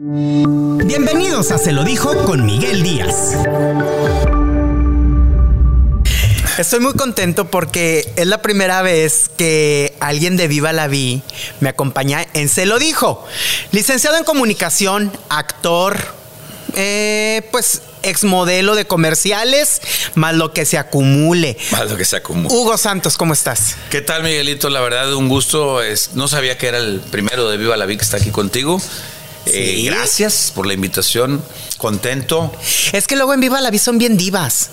Bienvenidos a Se lo dijo con Miguel Díaz. Estoy muy contento porque es la primera vez que alguien de Viva la Vi me acompaña en Se lo dijo. Licenciado en comunicación, actor, eh, pues exmodelo de comerciales, más lo que se acumule. Más lo que se acumule. Hugo Santos, ¿cómo estás? ¿Qué tal, Miguelito? La verdad, un gusto. Es, no sabía que era el primero de Viva la Vi que está aquí contigo. Eh, gracias por la invitación. Contento. Es que luego en Viva la Vi son bien divas.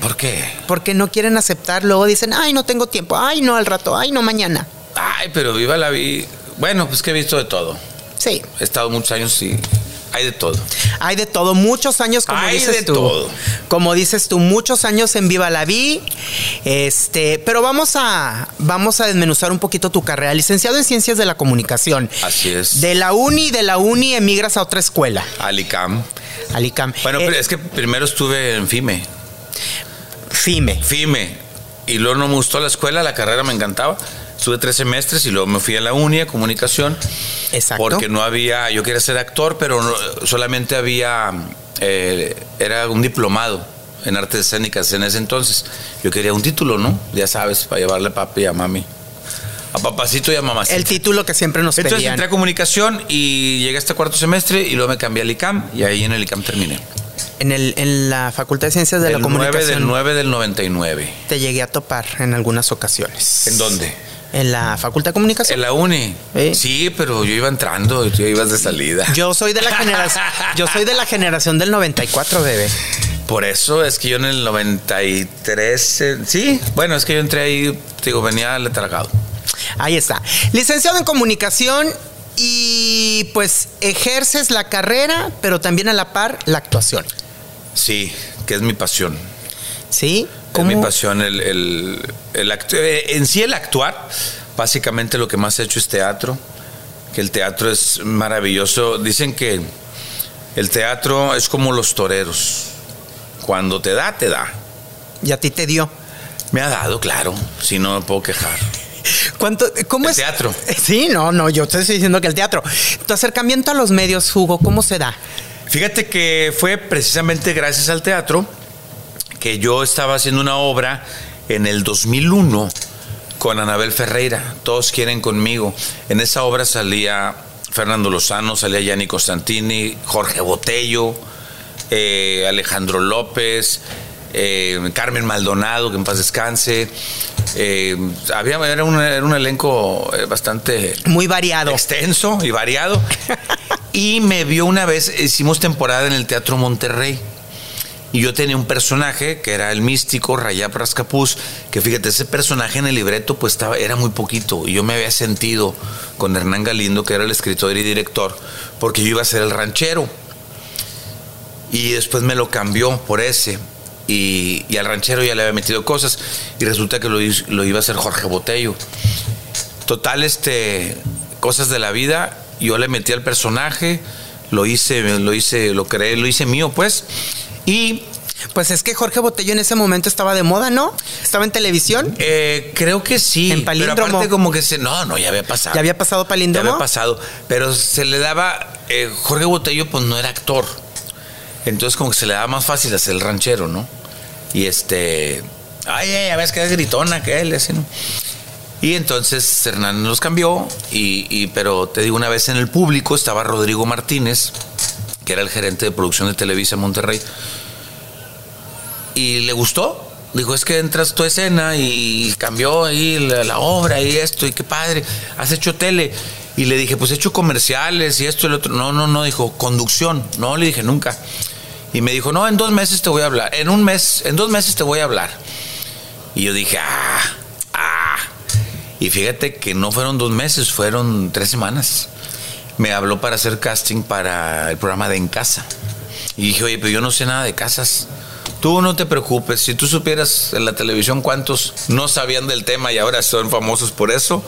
¿Por qué? Porque no quieren aceptar, luego dicen, ay, no tengo tiempo, ay, no al rato, ay, no mañana. Ay, pero Viva la Vi. Bueno, pues que he visto de todo. Sí, He estado muchos años y hay de todo. hay de todo, muchos años, como Hay dices de tú. todo. Como dices tú, muchos años en Viva la Vi. Este, pero vamos a, vamos a desmenuzar un poquito tu carrera. Licenciado en Ciencias de la Comunicación. Así es. De la uni, de la uni emigras a otra escuela, Alicam. Alicam. Bueno, Eh, pero es que primero estuve en FIME. FIME. FIME. Y luego no me gustó la escuela, la carrera me encantaba. Estuve tres semestres y luego me fui a la uni, a comunicación. Exacto. Porque no había, yo quería ser actor, pero no- solamente había, eh, era un diplomado en artes escénicas en ese entonces. Yo quería un título, ¿no? Ya sabes, para llevarle a papi y a mami. A papacito y a mamacita. El título que siempre nos Entonces pedían. entré a comunicación y llegué hasta cuarto semestre y luego me cambié al ICAM y ahí en el ICAM terminé. En, el, en la Facultad de Ciencias de la el 9 Comunicación. del 9 del 99. Te llegué a topar en algunas ocasiones. ¿En dónde? En la Facultad de Comunicación. En la uni. ¿Eh? Sí, pero yo iba entrando tú ibas de salida. Yo soy de la generación. yo soy de la generación del 94, bebé. Por eso es que yo en el 93, eh, sí, bueno, es que yo entré ahí, digo, venía letragado. Ahí está. Licenciado en comunicación y pues ejerces la carrera, pero también a la par la actuación. Sí, que es mi pasión. ¿Sí? Es mi pasión el, el- el eh, en sí el actuar. Básicamente lo que más he hecho es teatro, que el teatro es maravilloso. Dicen que el teatro es como los toreros. Cuando te da, te da. Y a ti te dio. Me ha dado, claro, si no me puedo quejar. ¿Cuánto, ¿Cómo El es? teatro. Sí, no, no, yo te estoy diciendo que el teatro. Tu acercamiento a los medios, Hugo, ¿cómo se da? Fíjate que fue precisamente gracias al teatro que yo estaba haciendo una obra en el 2001 con Anabel Ferreira, Todos quieren conmigo. En esa obra salía Fernando Lozano, salía Gianni Constantini, Jorge Botello, eh, Alejandro López, eh, Carmen Maldonado, que en paz descanse. Eh, había, era, un, era un elenco bastante Muy variado. extenso y variado. y me vio una vez, hicimos temporada en el Teatro Monterrey. Y yo tenía un personaje que era el místico Rayap Rascapuz, que fíjate, ese personaje en el libreto pues estaba, era muy poquito. Y yo me había sentido con Hernán Galindo, que era el escritor y director, porque yo iba a ser el ranchero. Y después me lo cambió por ese. Y, al ranchero ya le había metido cosas. Y resulta que lo, lo iba a hacer Jorge Botello. Total, este, cosas de la vida. Yo le metí al personaje, lo hice, lo hice, lo creé, lo hice mío, pues. Y Pues es que Jorge Botello en ese momento estaba de moda, ¿no? Estaba en televisión. eh, creo que sí. En pero palíndromo. aparte como que se, no, no, ya había pasado. ¿Ya había pasado Ya palíndromo? había pasado. Pero se le daba, eh, Jorge Botello pues no era actor. Entonces como que se le daba más fácil hacer el ranchero, ¿no? Y este, ay, ay, ya ves que es gritona que él, así, ¿no? Y entonces Hernán nos cambió, y, y- pero te digo, una vez en el público estaba Rodrigo Martínez, que era el gerente de producción de Televisa Monterrey, y le gustó. Dijo, es que entras tu escena y cambió ahí la, la obra y esto, y qué padre, has hecho tele. Y le dije, pues he hecho comerciales y esto y lo otro. No, no, no, dijo, conducción. No, le dije, nunca. Y me dijo, no, en dos meses te voy a hablar. En un mes, en dos meses te voy a hablar. Y yo dije, ah, ah. Y fíjate que no fueron dos meses, fueron tres semanas. Me habló para hacer casting para el programa de En Casa. Y dije, oye, pero yo no sé nada de casas. Tú no te preocupes, si tú supieras en la televisión cuántos no sabían del tema y ahora son famosos por eso,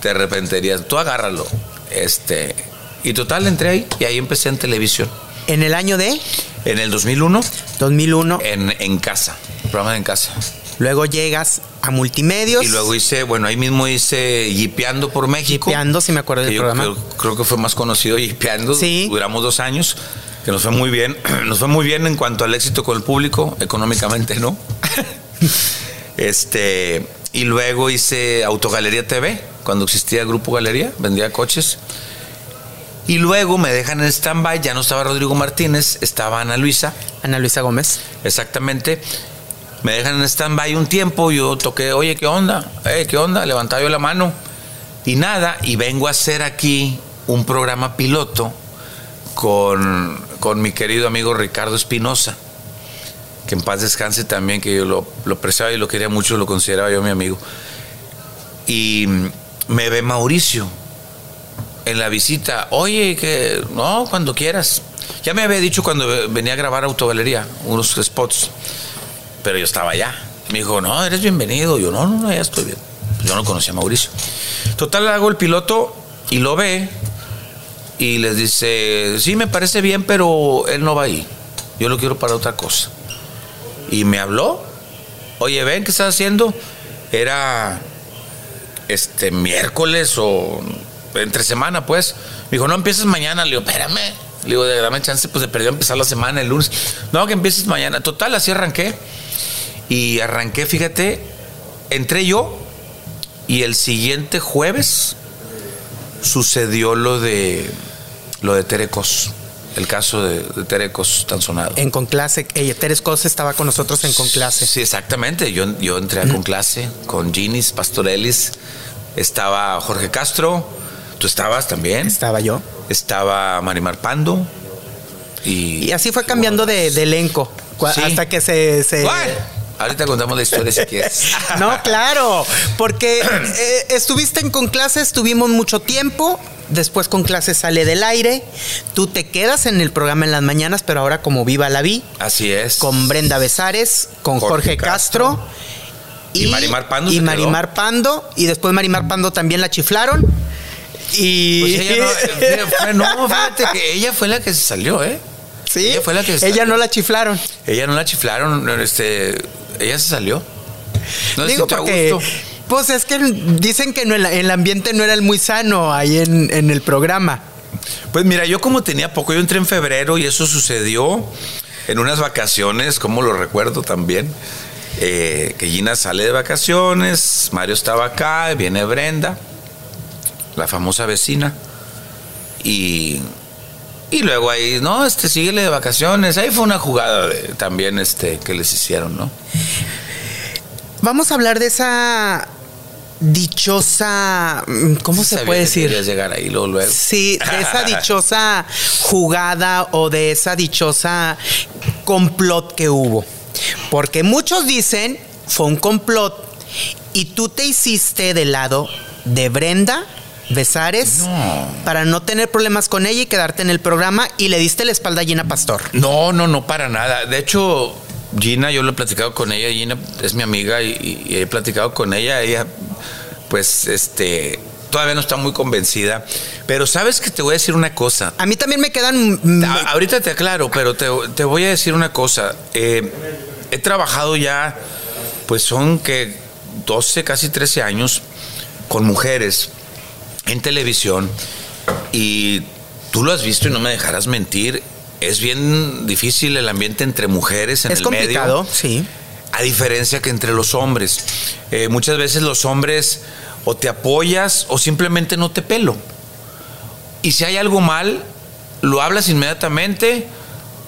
te arrepentirías. Tú agárralo. Este, y total, entré ahí y ahí empecé en televisión. En el año de En el 2001, 2001. en, en casa, programa de En Casa. Luego llegas a Multimedios. Y luego hice, bueno, ahí mismo hice Yipeando por México. Yipeando, si me acuerdo del yo programa. Creo, creo que fue más conocido Yipeando. Sí. Duramos dos años, que nos fue muy bien. Nos fue muy bien en cuanto al éxito con el público, económicamente, ¿no? este. Y luego hice Autogalería TV, cuando existía Grupo Galería, vendía coches. Y luego me dejan en stand-by, ya no estaba Rodrigo Martínez, estaba Ana Luisa. Ana Luisa Gómez. Exactamente. Me dejan en stand-by un tiempo, yo toqué, oye, ¿qué onda? Eh, ¿Qué onda? Levantaba yo la mano. Y nada, y vengo a hacer aquí un programa piloto con, con mi querido amigo Ricardo Espinosa, que en paz descanse también, que yo lo, lo apreciaba y lo quería mucho, lo consideraba yo mi amigo. Y me ve Mauricio en la visita, oye, que no, cuando quieras. Ya me había dicho cuando venía a grabar Autogalería, unos spots, pero yo estaba allá. Me dijo, no, eres bienvenido. Yo, no, no, no, ya estoy bien. Yo no conocía a Mauricio. Total, hago el piloto y lo ve y les dice, sí, me parece bien, pero él no va ahí. Yo lo quiero para otra cosa. Y me habló, oye, ven, ¿qué estás haciendo? Era este miércoles o entre semana, pues. Me dijo, no empieces mañana. Le digo, espérame. Le digo, dame chance, pues de perdió empezar la semana el lunes. No, que empieces mañana. Total, así arranqué. Y arranqué, fíjate, entré yo y el siguiente jueves sucedió lo de lo de Terecos. El caso de, de Terecos tan sonado. En Conclase, ella, Teres Cosa estaba con nosotros en Conclase. Sí, exactamente. Yo, yo entré a Conclase con Ginis Pastorelis. Estaba Jorge Castro. Tú estabas también. Estaba yo. Estaba Marimar Pando. Y, Y así fue cambiando de, de elenco. Sí. Hasta que se. se- ahorita contamos la historia si quieres. No, claro, porque eh, estuviste en con clase, estuvimos mucho tiempo, después con clase sale del aire, tú te quedas en el programa en las mañanas, pero ahora como Viva la Vi, Así es. con Brenda Besares, con Jorge, Jorge Castro. Castro. Y Marimar Pando Y se Marimar Pando, y después Marimar Pando también la chiflaron. Y. Pues ella no, fue- no, fíjate que ella fue la que se salió, ¿eh? sí, ella fue la que ella salió. no la chiflaron. Ella no la chiflaron, este, ella se salió. No Digo porque. gusto. Pues es que dicen que no, el, el ambiente no era el muy sano ahí en, en el programa. Pues mira, yo como tenía poco, yo entré en febrero y eso sucedió en unas vacaciones, como lo recuerdo también. eh, que Gina sale de vacaciones, Mario estaba acá, viene Brenda, la famosa vecina, y, y luego ahí, no, este, síguele de vacaciones. Ahí fue una jugada de- también este, que les hicieron, ¿no? Vamos a hablar de esa dichosa. mm, ¿Cómo se puede decir? llegar ahí luego, luego. Sí, de esa dichosa jugada o de esa dichosa complot que hubo. Porque muchos dicen fue un complot y tú te hiciste del lado de Brenda Besares No. para no tener problemas con ella y quedarte en el programa y le diste la espalda a Gina Pastor. No, no, no, para nada. De hecho, Gina, yo lo he platicado con ella. Gina es mi amiga y, y he platicado con ella. Ella, pues, este, todavía no está muy convencida. Pero sabes que te voy a decir una cosa. A mí también me quedan... A- ahorita te aclaro, pero te, te voy a decir una cosa. Eh, he trabajado ya, pues son que 12, casi 13 años con mujeres en televisión y tú lo has visto y no me dejarás mentir. Es bien difícil el ambiente entre mujeres en es el complicado, medio. sí. A diferencia que entre los hombres. Eh, muchas veces los hombres o te apoyas o simplemente no te pelo. Y si hay algo mal, lo hablas inmediatamente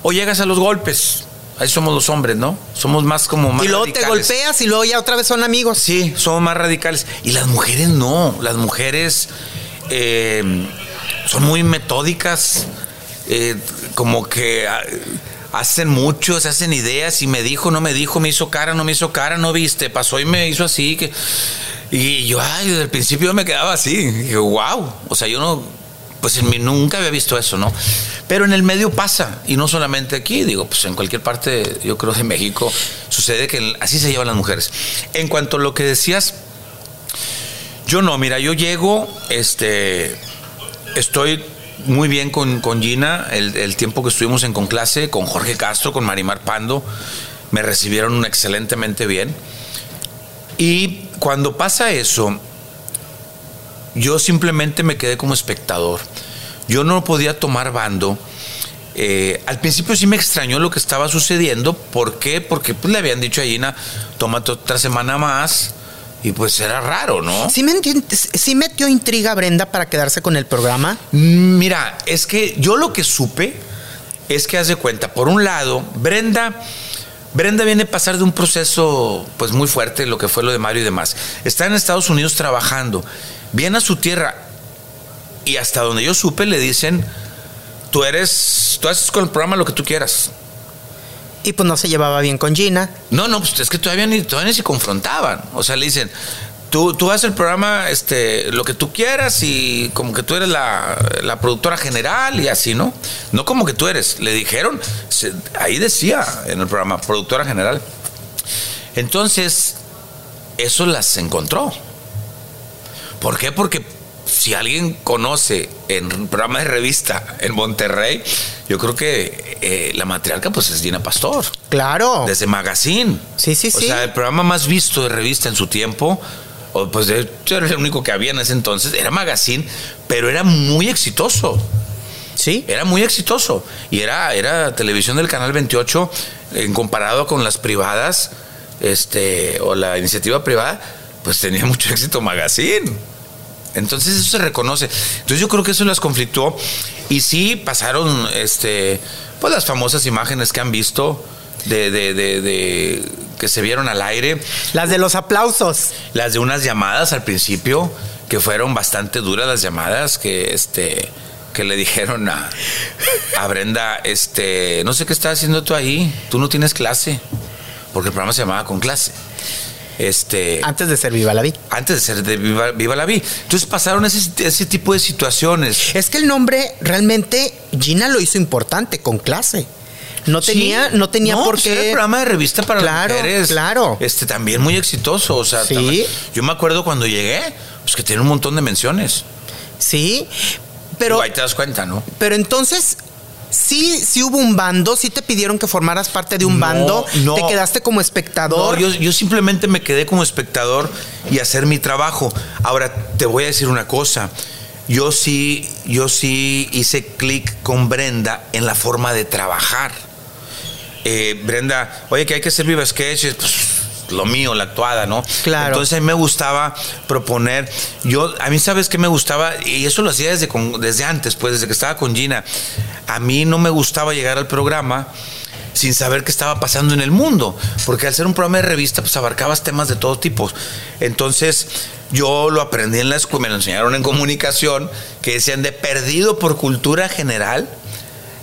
o llegas a los golpes. Ahí somos los hombres, ¿no? Somos más como más Y luego te golpeas y luego ya otra vez son amigos. Sí, somos más radicales. Y las mujeres no. Las mujeres eh, son muy metódicas. Eh, como que ah, hacen mucho, se hacen ideas. Y me dijo, no me dijo, me hizo cara, no me hizo cara, no viste. Pasó y me hizo así. Que, y yo, ay, desde el principio me quedaba así. Y wow. O sea, yo no. Pues en mí nunca había visto eso, ¿no? Pero en el medio pasa, y no solamente aquí, digo, pues en cualquier parte, yo creo, de México, sucede que así se llevan las mujeres. En cuanto a lo que decías, yo no, mira, yo llego, este, estoy muy bien con, con Gina, el, el tiempo que estuvimos en Conclase, con Jorge Castro, con Marimar Pando, me recibieron excelentemente bien. Y cuando pasa eso, yo simplemente me quedé como espectador. Yo no podía tomar bando. Eh, al principio sí me extrañó lo que estaba sucediendo. ¿Por qué? Porque pues, le habían dicho a Gina, tómate otra semana más. Y pues era raro, ¿no? ¿Sí, me metió intriga Brenda para quedarse con el programa? Mira, es que yo lo que supe es que haz de cuenta, por un lado, Brenda, Brenda viene a pasar de un proceso pues muy fuerte, lo que fue lo de Mario y demás. Está en Estados Unidos trabajando, viene a su tierra y hasta donde yo supe le dicen, tú eres, tú haces con el programa lo que tú quieras. Y pues no se llevaba bien con Gina. No, no, pues es que todavía ni, todavía ni se confrontaban. O sea, le dicen, tú, tú haces el programa este, lo que tú quieras y como que tú eres la, la productora general y así, ¿no? No como que tú eres. Le dijeron, ahí decía en el programa, productora general. Entonces, eso las encontró. ¿Por qué? Porque si alguien conoce en programa de revista en Monterrey, yo creo que eh, la matriarca pues es Gina Pastor Claro. desde Magazine. Sí, sí, o sí. sea, el programa más visto de revista en su tiempo, o pues de hecho era el único que había en ese entonces, era Magazine, pero era muy exitoso. Sí. Era muy exitoso. Y era, era televisión del Canal 28, en comparado con las privadas, este, o la iniciativa privada, pues tenía mucho éxito Magazine. Entonces eso se reconoce. Entonces yo creo que eso las conflictuó. Y sí pasaron este, pues las famosas imágenes que han visto de, de- de- de- que se vieron al aire. Las de los aplausos. Las de unas llamadas al principio, que fueron bastante duras las llamadas, que este que le dijeron a, a Brenda, este, no sé qué estás haciendo tú ahí, tú no tienes clase, porque el programa se llamaba con clase. Este, Antes de ser Viva la Vi. antes de ser de Viva, Viva la Vi. Entonces pasaron ese, ese tipo de situaciones. Es que el nombre realmente Gina lo hizo importante con clase. No tenía, Sí. no tenía por pues era el qué. programa de revista para Claro, las mujeres. claro. Este también muy exitoso. O sea, Sí. yo me acuerdo cuando llegué, pues que tiene un montón de menciones. Sí. Pero Pero, ahí te das cuenta, ¿no? pero entonces. Sí, sí hubo un bando, sí te pidieron que formaras parte de un No, bando, no. te quedaste como No, espectador. yo, yo simplemente me quedé como espectador y hacer mi trabajo. Ahora te voy a decir una cosa. Yo sí, yo sí hice clic con Brenda en la forma de trabajar. Eh, Brenda, oye, que hay que hacer viva sketches, pues lo mío, la actuada, ¿no? Claro. Entonces a mí me gustaba proponer. Yo, a mí, ¿sabes qué me gustaba? Y eso lo hacía desde, con- desde antes, pues, desde que estaba con Gina. A mí no me gustaba llegar al programa sin saber qué estaba pasando en el mundo, porque al ser un programa de revista, pues abarcabas temas de todo tipo. Entonces, yo lo aprendí en la escuela, me lo enseñaron en comunicación, que decían de perdido por cultura general,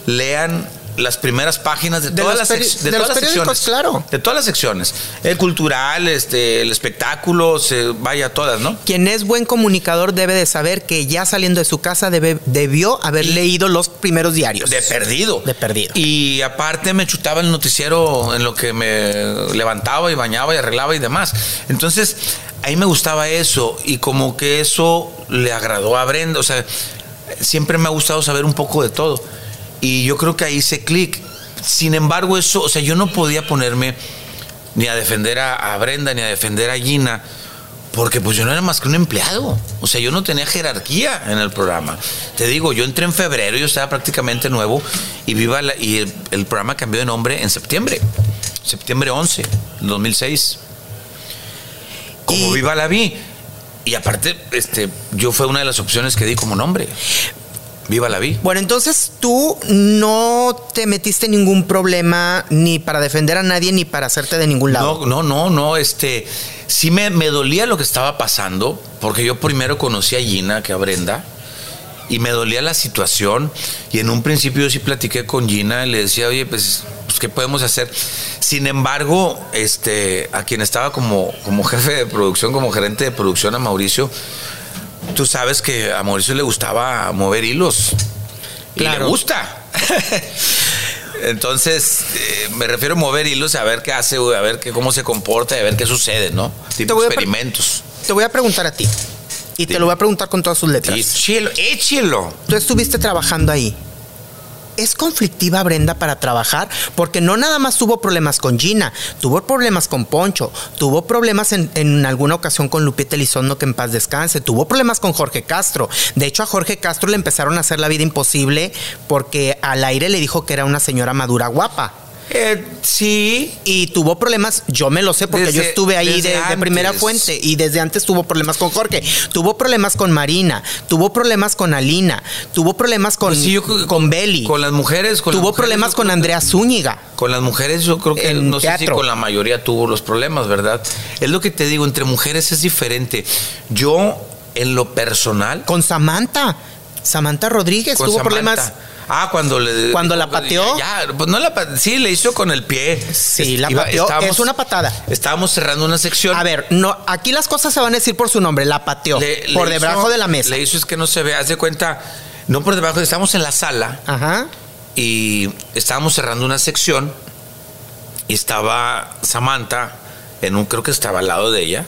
lean las primeras páginas de, De todas, las, peri- de de todas los las secciones. claro. De todas las secciones. El cultural, este, el espectáculo, se, vaya, todas, ¿no? Quien es buen comunicador debe de saber que ya saliendo de su casa debe- debió haber Y- leído los primeros diarios. De perdido. De perdido. Y aparte me chutaba el noticiero en lo que me levantaba y bañaba y arreglaba y demás. Entonces, ahí me gustaba eso y como que eso le agradó a Brenda. O sea, siempre me ha gustado saber un poco de todo. Y yo creo que ahí hice clic. Sin embargo, eso, o sea, yo no podía ponerme ni a defender a, a Brenda ni a defender a Gina. Porque pues yo no era más que un empleado. O sea, yo no tenía jerarquía en el programa. Te digo, yo entré en febrero, yo estaba prácticamente nuevo y viva la- y el, el programa cambió de nombre en septiembre. Septiembre 11, 2006. Como Y- Viva la vi. Y aparte, este, yo fue una de las opciones que di como nombre. Viva la vi. Bueno, entonces tú no te metiste en ningún problema ni para defender a nadie ni para hacerte de ningún lado. No, no, no, no, este, sí me, me dolía lo que estaba pasando, porque yo primero conocí a Gina que a Brenda, y me dolía la situación, y en un principio yo sí platiqué con Gina, y le decía, oye, pues, pues, ¿qué podemos hacer? Sin embargo, este, a quien estaba como, como jefe de producción, como gerente de producción, a Mauricio, tú sabes que a Mauricio le gustaba mover hilos, y le gusta. Entonces, eh, me refiero a mover hilos, a ver qué hace, a ver qué, cómo se comporta, y a ver qué sucede, ¿no? Tipo voy a pre- experimentos. Te voy a preguntar a ti. Y te lo voy a preguntar con todas sus letras. Échelo, échelo. Tú estuviste trabajando ahí. Es conflictiva Brenda para trabajar porque no nada más tuvo problemas con Gina, tuvo problemas con Poncho, tuvo problemas en, alguna ocasión con Lupita Elizondo, que en paz descanse, tuvo problemas con Jorge Castro. De hecho, a Jorge Castro le empezaron a hacer la vida imposible porque al aire le dijo que era una señora madura guapa. Eh, sí. Y tuvo problemas, yo me lo sé porque yo estuve ahí de, de primera fuente y desde antes tuvo problemas con Jorge, tuvo problemas con Marina, tuvo problemas con Alina, tuvo problemas con, Pues sí, yo con Beli, Con las mujeres. Con las tuvo mujeres, problemas con Andrea Zúñiga. Con las mujeres yo creo que no sé si con la mayoría tuvo los problemas, ¿verdad? Es lo que te digo, entre mujeres es diferente. Yo, en lo personal, Con Samantha, Samantha Rodríguez tuvo Samantha, problemas. Ah, cuando le Cuando la pateó. Ya, pues no la pa- sí, le hizo con el pie. Sí, Es- la iba- pateó. estábamos- Es una patada. Estábamos cerrando una sección. A ver, no, aquí las cosas se van a decir por su nombre, la pateó Le- le por hizo- debajo de la mesa. Le hizo es que no se ve, haz de cuenta, no por debajo, estamos en la sala Ajá. y estábamos cerrando una sección y estaba Samantha en un, creo que estaba al lado de ella.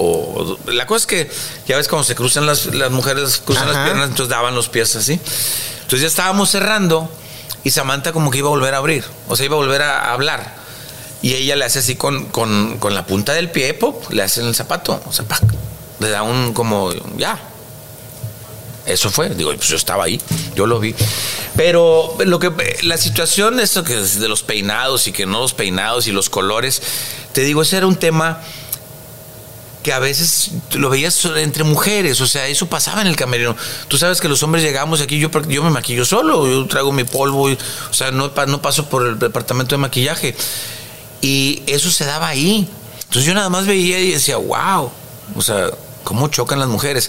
O, la cosa es que ya ves cuando se cruzan las, las mujeres, cruzan Ajá. las piernas, entonces daban los pies así. Entonces ya estábamos cerrando y Samantha como que iba a volver a abrir, o sea, iba a volver a hablar. Y ella le hace así con, con, con la punta del pie, pop, le hace en el zapato, o sea, ¡pac! le da un como, ya, eso fue, digo, pues yo estaba ahí, yo lo vi. Pero lo que la situación esto que de los peinados y que no los peinados y los colores, te digo, ese era un tema que a veces lo veías entre mujeres, o sea, eso pasaba en el camerino. Tú sabes que los hombres llegamos aquí, yo, yo me maquillo solo, yo traigo mi polvo, y- o sea, no, no paso por el departamento de maquillaje. Y eso se daba ahí. Entonces yo nada más veía y decía, wow, o sea, cómo chocan las mujeres.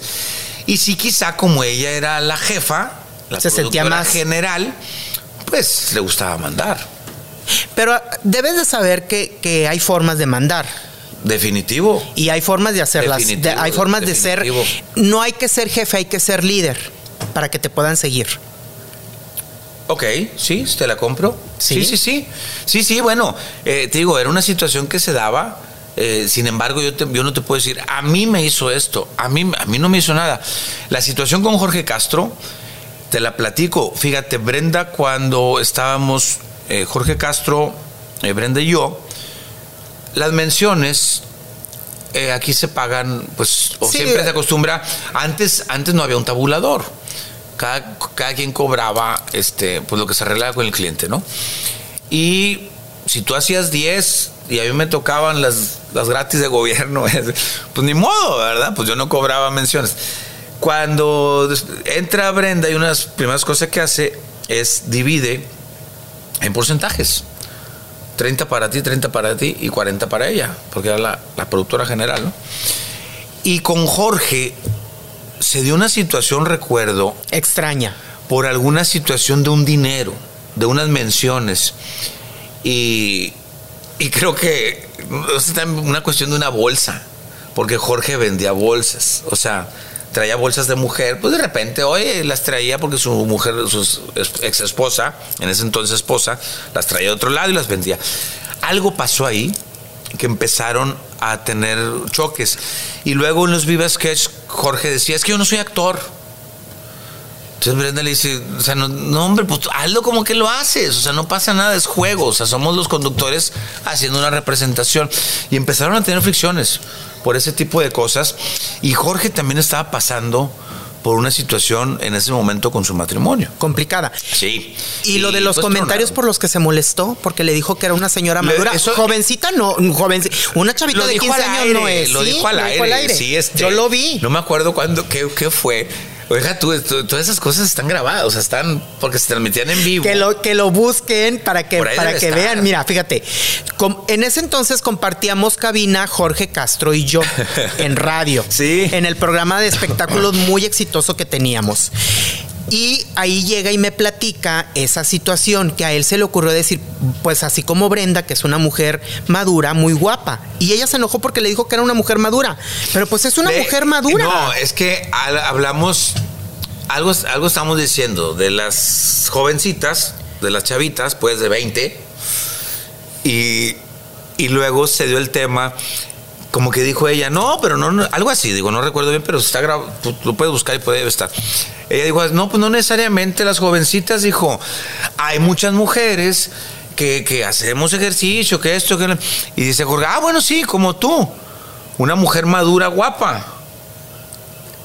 Y sí, quizá como ella era la jefa, la Se sentía más- general, pues le gustaba mandar. Pero debes de saber que, que hay formas de mandar. Definitivo. Y hay formas de hacerlas. de- Definitivo, hay formas de ser. No hay que ser jefe, hay que ser líder para que te puedan seguir. Ok, sí, te la compro. ¿Sí? Sí, sí, sí. Sí, sí, bueno, eh, te digo, era una situación que se daba. eh, sin embargo, yo, te- yo no te puedo decir, a mí me hizo esto, a mí, a mí no me hizo nada. La situación con Jorge Castro, te la platico. Fíjate, Brenda, cuando estábamos, eh, Jorge Castro, eh, Brenda y yo, las menciones eh, aquí se pagan, pues, o Sí. siempre se acostumbra. Antes, antes no había un tabulador. Cada, cada quien cobraba este, pues lo que se arreglaba con el cliente, ¿no? Y si tú hacías 10 y a mí me tocaban las, las gratis de gobierno, pues ni modo, ¿verdad? Pues yo no cobraba menciones. Cuando entra Brenda y una de las primeras cosas que hace es divide en porcentajes. 30 para ti, 30 para ti y 40 para ella, porque era la, la productora general, ¿no? Y con Jorge se dio una situación, recuerdo, Extraña. por alguna situación de un dinero, de unas menciones. Y, y creo que es una cuestión de una bolsa, porque Jorge vendía bolsas, o sea, traía bolsas de mujer, pues de repente, oye, las traía porque su mujer, su ex esposa, en ese entonces esposa, las traía de otro lado y las vendía. Algo pasó ahí que empezaron a tener choques. Y luego en los Viva Sketch, Jorge decía, es que yo no soy actor. Entonces Brenda le dice, o sea, no, no, hombre, pues hazlo como que lo haces, o sea, no pasa nada, es juego, o sea, somos los conductores haciendo una representación. Y empezaron a tener fricciones por ese tipo de cosas. Y Jorge también estaba pasando por una situación en ese momento con su matrimonio. Complicada. Sí. Y lo de los pues, comentarios por los que se molestó, porque le dijo que era una señora Le- madura. eso- jovencita no, joven, una chavita Lo de dijo 15 al años aire, no es. Lo Sí, dijo al aire. Sí, este, Yo lo vi. No me acuerdo cuándo, qué, qué fue. Oiga, tú, tú- todas esas cosas están grabadas, o sea, están porque se transmitían en vivo. Que lo, que lo busquen para que, para que estar. vean. Mira, fíjate. com- en ese entonces compartíamos cabina Jorge Castro y yo en radio. Sí. En el programa de espectáculos muy exitoso que teníamos. Y ahí llega y me platica esa situación que a él se le ocurrió decir, pues así como Brenda, que es una mujer madura, muy guapa. Y ella se enojó porque le dijo que era una mujer madura. Pero pues es una De- mujer madura. No, es que hablamos, algo, algo estamos diciendo de las jovencitas, de las chavitas, pues de 20, y, y luego se dio el tema como que dijo ella, no, pero no, no", algo así, digo, no recuerdo bien, pero está grabado, tú lo puedes buscar y puede estar. Ella dijo, no, pues no necesariamente las jovencitas, dijo, hay muchas mujeres que, que hacemos ejercicio, que esto, que... lo-". Y dice Jorge, ah, bueno, sí, como tú, una mujer madura, guapa.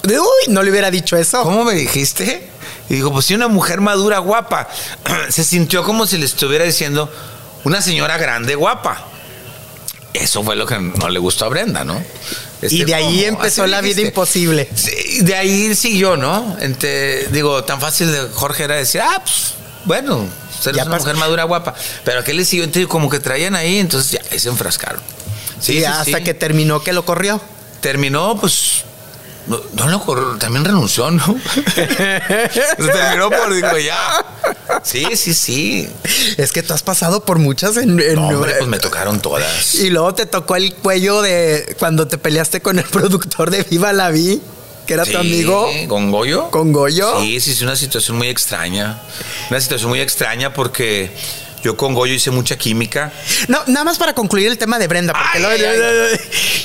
Uy, no le hubiera dicho eso. ¿Cómo me dijiste? Y digo, pues sí, una mujer madura, guapa. Se sintió como si le estuviera diciendo una señora grande, guapa. Eso fue lo que no le gustó a Brenda, ¿no? y Este, de ahí ¿cómo? empezó Así la vida imposible. Sí, de ahí siguió, ¿no? Entre, digo, tan fácil de Jorge era decir, ah, pues, bueno, eres Ya una mujer madura, guapa. Pero aquel le siguió, entonces, como que traían ahí, entonces ya, ahí se enfrascaron. Sí, y sí, hasta que terminó que lo corrió. terminó, pues. No, no lo corrió, también renunció, ¿no? Se terminó por, digo, ya. Sí, sí, sí. Es que tú has pasado por muchas en, en- No, hombre, pues me tocaron todas. Y luego te tocó el cuello de cuando te peleaste con el productor de Viva la Vi, que era Sí, tu amigo. ¿Con Goyo? ¿Con Goyo? Sí, sí, es una situación muy extraña. Una situación muy extraña porque yo con Goyo hice mucha química. No, nada más para concluir el tema de Brenda. Porque Ay, luego- ay,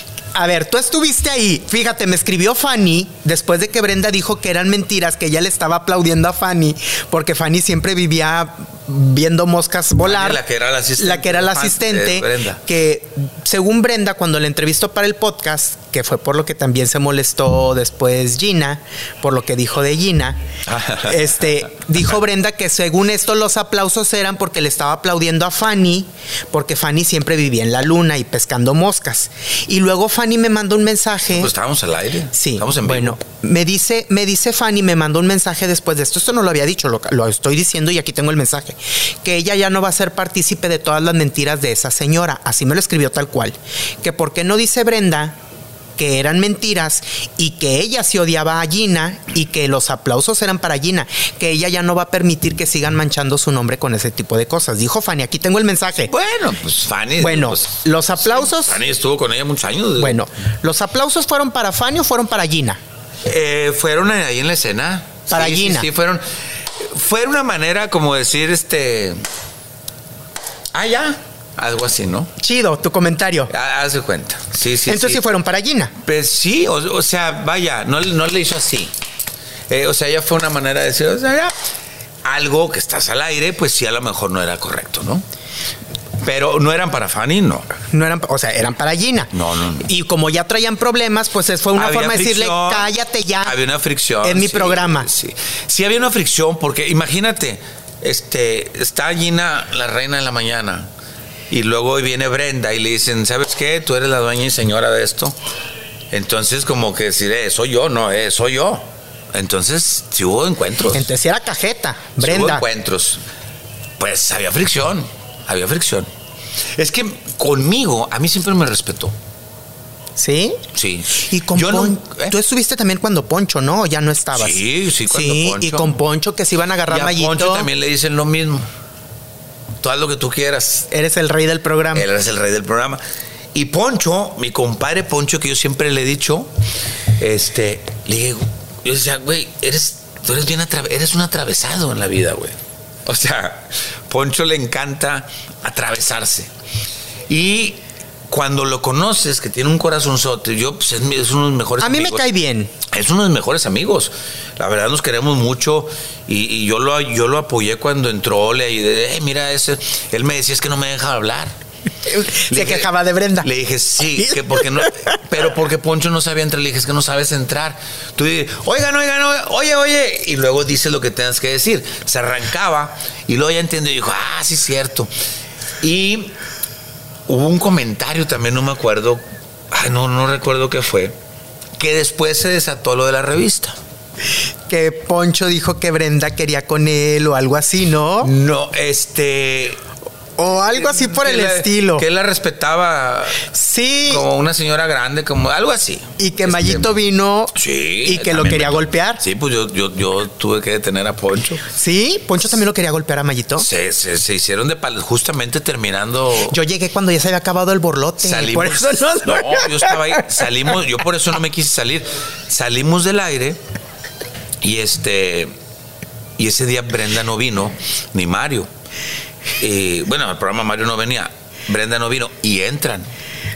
A ver, tú estuviste ahí. Fíjate, me escribió Fanny después de que Brenda dijo que eran mentiras, que ella le estaba aplaudiendo a Fanny, porque Fanny siempre vivía viendo moscas volar. la que era la asistente. La que era la asistente. Brenda. Que según Brenda, cuando la entrevistó para el podcast, que fue por lo que también se molestó después Gina, por lo que dijo de Gina, este, dijo Brenda que según esto los aplausos eran porque le estaba aplaudiendo a Fanny, porque Fanny siempre vivía en la luna y pescando moscas. Y luego Fanny me mandó un mensaje. Pues estábamos al aire. Sí, Estamos en vivo. bueno, me dice, me dice Fanny, me mandó un mensaje después de esto. Esto no lo había dicho, lo, lo estoy diciendo y aquí tengo el mensaje. Que ella ya no va a ser partícipe de todas las mentiras de esa señora. Así me lo escribió tal cual. Que por qué no dice Brenda que eran mentiras y que ella se odiaba a Gina y que los aplausos eran para Gina, que ella ya no va a permitir que sigan manchando su nombre con ese tipo de cosas. Dijo Fanny, aquí tengo el mensaje. Bueno, pues Fanny. Bueno, pues, los aplausos, Fanny estuvo con ella muchos años. bueno, los aplausos fueron para Fanny o fueron para Gina. Eh, fueron ahí en la escena. Para sí, sí, Gina. Sí, fueron. Fue una manera como decir, este. Ah, ya. Algo así, ¿no? Chido, tu comentario. Haz de cuenta. Sí, sí. Entonces sí. sí fueron para Gina. Pues sí, o, o sea, vaya, no, no le hizo así. Eh, o sea, ya fue una manera de decir, o sea, ya, algo que estás al aire, pues sí, a lo mejor no era correcto, ¿no? Pero no eran para Fanny, no. No eran, o sea, eran para Gina. No, no, no. Y como ya traían problemas, pues fue una Había forma de decirle, cállate ya. Había una fricción. En mi sí, programa. Sí. Sí, había una fricción, porque imagínate, este, está Gina, la reina de la mañana, y luego viene Brenda y le dicen, ¿sabes qué? Tú eres la dueña y señora de esto. Entonces, como que decir, eh, soy yo, no, eh, soy yo. Entonces, si hubo encuentros. Entonces era cajeta, Sí hubo Brenda. encuentros. Pues había fricción, había fricción. Es que conmigo, a mí siempre me respetó. ¿Sí? Sí. Y con Yo no- ¿eh? Tú estuviste también cuando Poncho, ¿no? ¿O ya no estabas. Sí, sí, cuando Sí, Poncho. y con Poncho que se iban a agarrar Y a. Poncho también le dicen lo mismo. Tú haz lo que tú quieras. Eres el rey del programa. Él es el rey del programa. Y Poncho, mi compadre Poncho, que yo siempre le he dicho, este, le digo, yo decía, güey, eres, tú eres bien eres un atravesado en la vida, güey. O sea, Poncho le encanta atravesarse. Y cuando lo conoces, que tiene un corazonzote, yo, pues es, uno de los mejores a mí me amigos. cae bien. Es uno de mis mejores amigos. La verdad nos queremos mucho y, y yo, lo, yo lo apoyé cuando entró. Le ayudé, "Eh, mira, ese. Él me decía, es que no me deja hablar. Se dije- quejaba de Brenda. Le dije, sí, que porque no, pero porque Poncho no sabía entrar. Le dije, es que no sabes entrar. Tú dices, oigan, oigan, oye, oye. Y luego dices lo que tengas que decir. Se arrancaba y luego ya entendió y dijo, ah, sí, es cierto. Y hubo un comentario también, no me acuerdo, ay, no, no recuerdo qué fue, que después se desató lo de la revista. Que Poncho dijo que Brenda quería con él o algo así, ¿no? No, este. O algo así por el la- estilo. Que él la respetaba Sí. como una señora grande, como algo así. Y que Este, Mayito vino Sí. y que lo quería me- golpear. Sí, pues yo, yo, yo tuve que detener a Poncho. Sí, Poncho también lo quería golpear a Mayito. Se, se, se hicieron de pal justamente terminando. Yo llegué cuando ya se había acabado el borlote. Salimos. Por eso no, no, yo estaba ahí. Salimos, yo por eso no me quise salir. Salimos del aire y este. Y ese día Brenda no vino, ni Mario. Y, bueno, al programa Mario no venía. Brenda no vino y entran.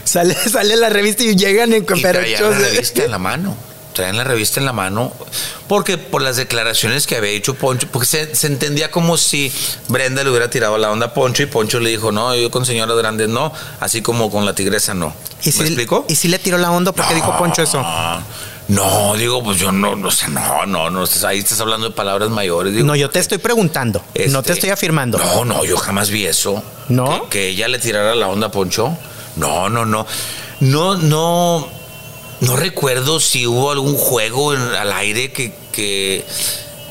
Sale, sale la revista y llegan en Y traían la revista en la mano. Traían la revista en la mano. Porque por las declaraciones que había hecho Poncho, porque se, se entendía como si Brenda le hubiera tirado la onda a Poncho y Poncho le dijo, no, yo con señoras grandes no, así como con la tigresa no. ¿Y ¿Me si, explico? ¿Y si le tiró la onda porque dijo Poncho eso? No, digo, pues yo no, no sé, no, no, no, ahí estás hablando de palabras mayores. digo, No, yo te estoy preguntando, no te este, estoy afirmando. No, no, yo jamás vi eso. ¿No? Que, que ella le tirara la onda a Poncho. No, no, no. No, no. No recuerdo si hubo algún juego en- al aire que, que,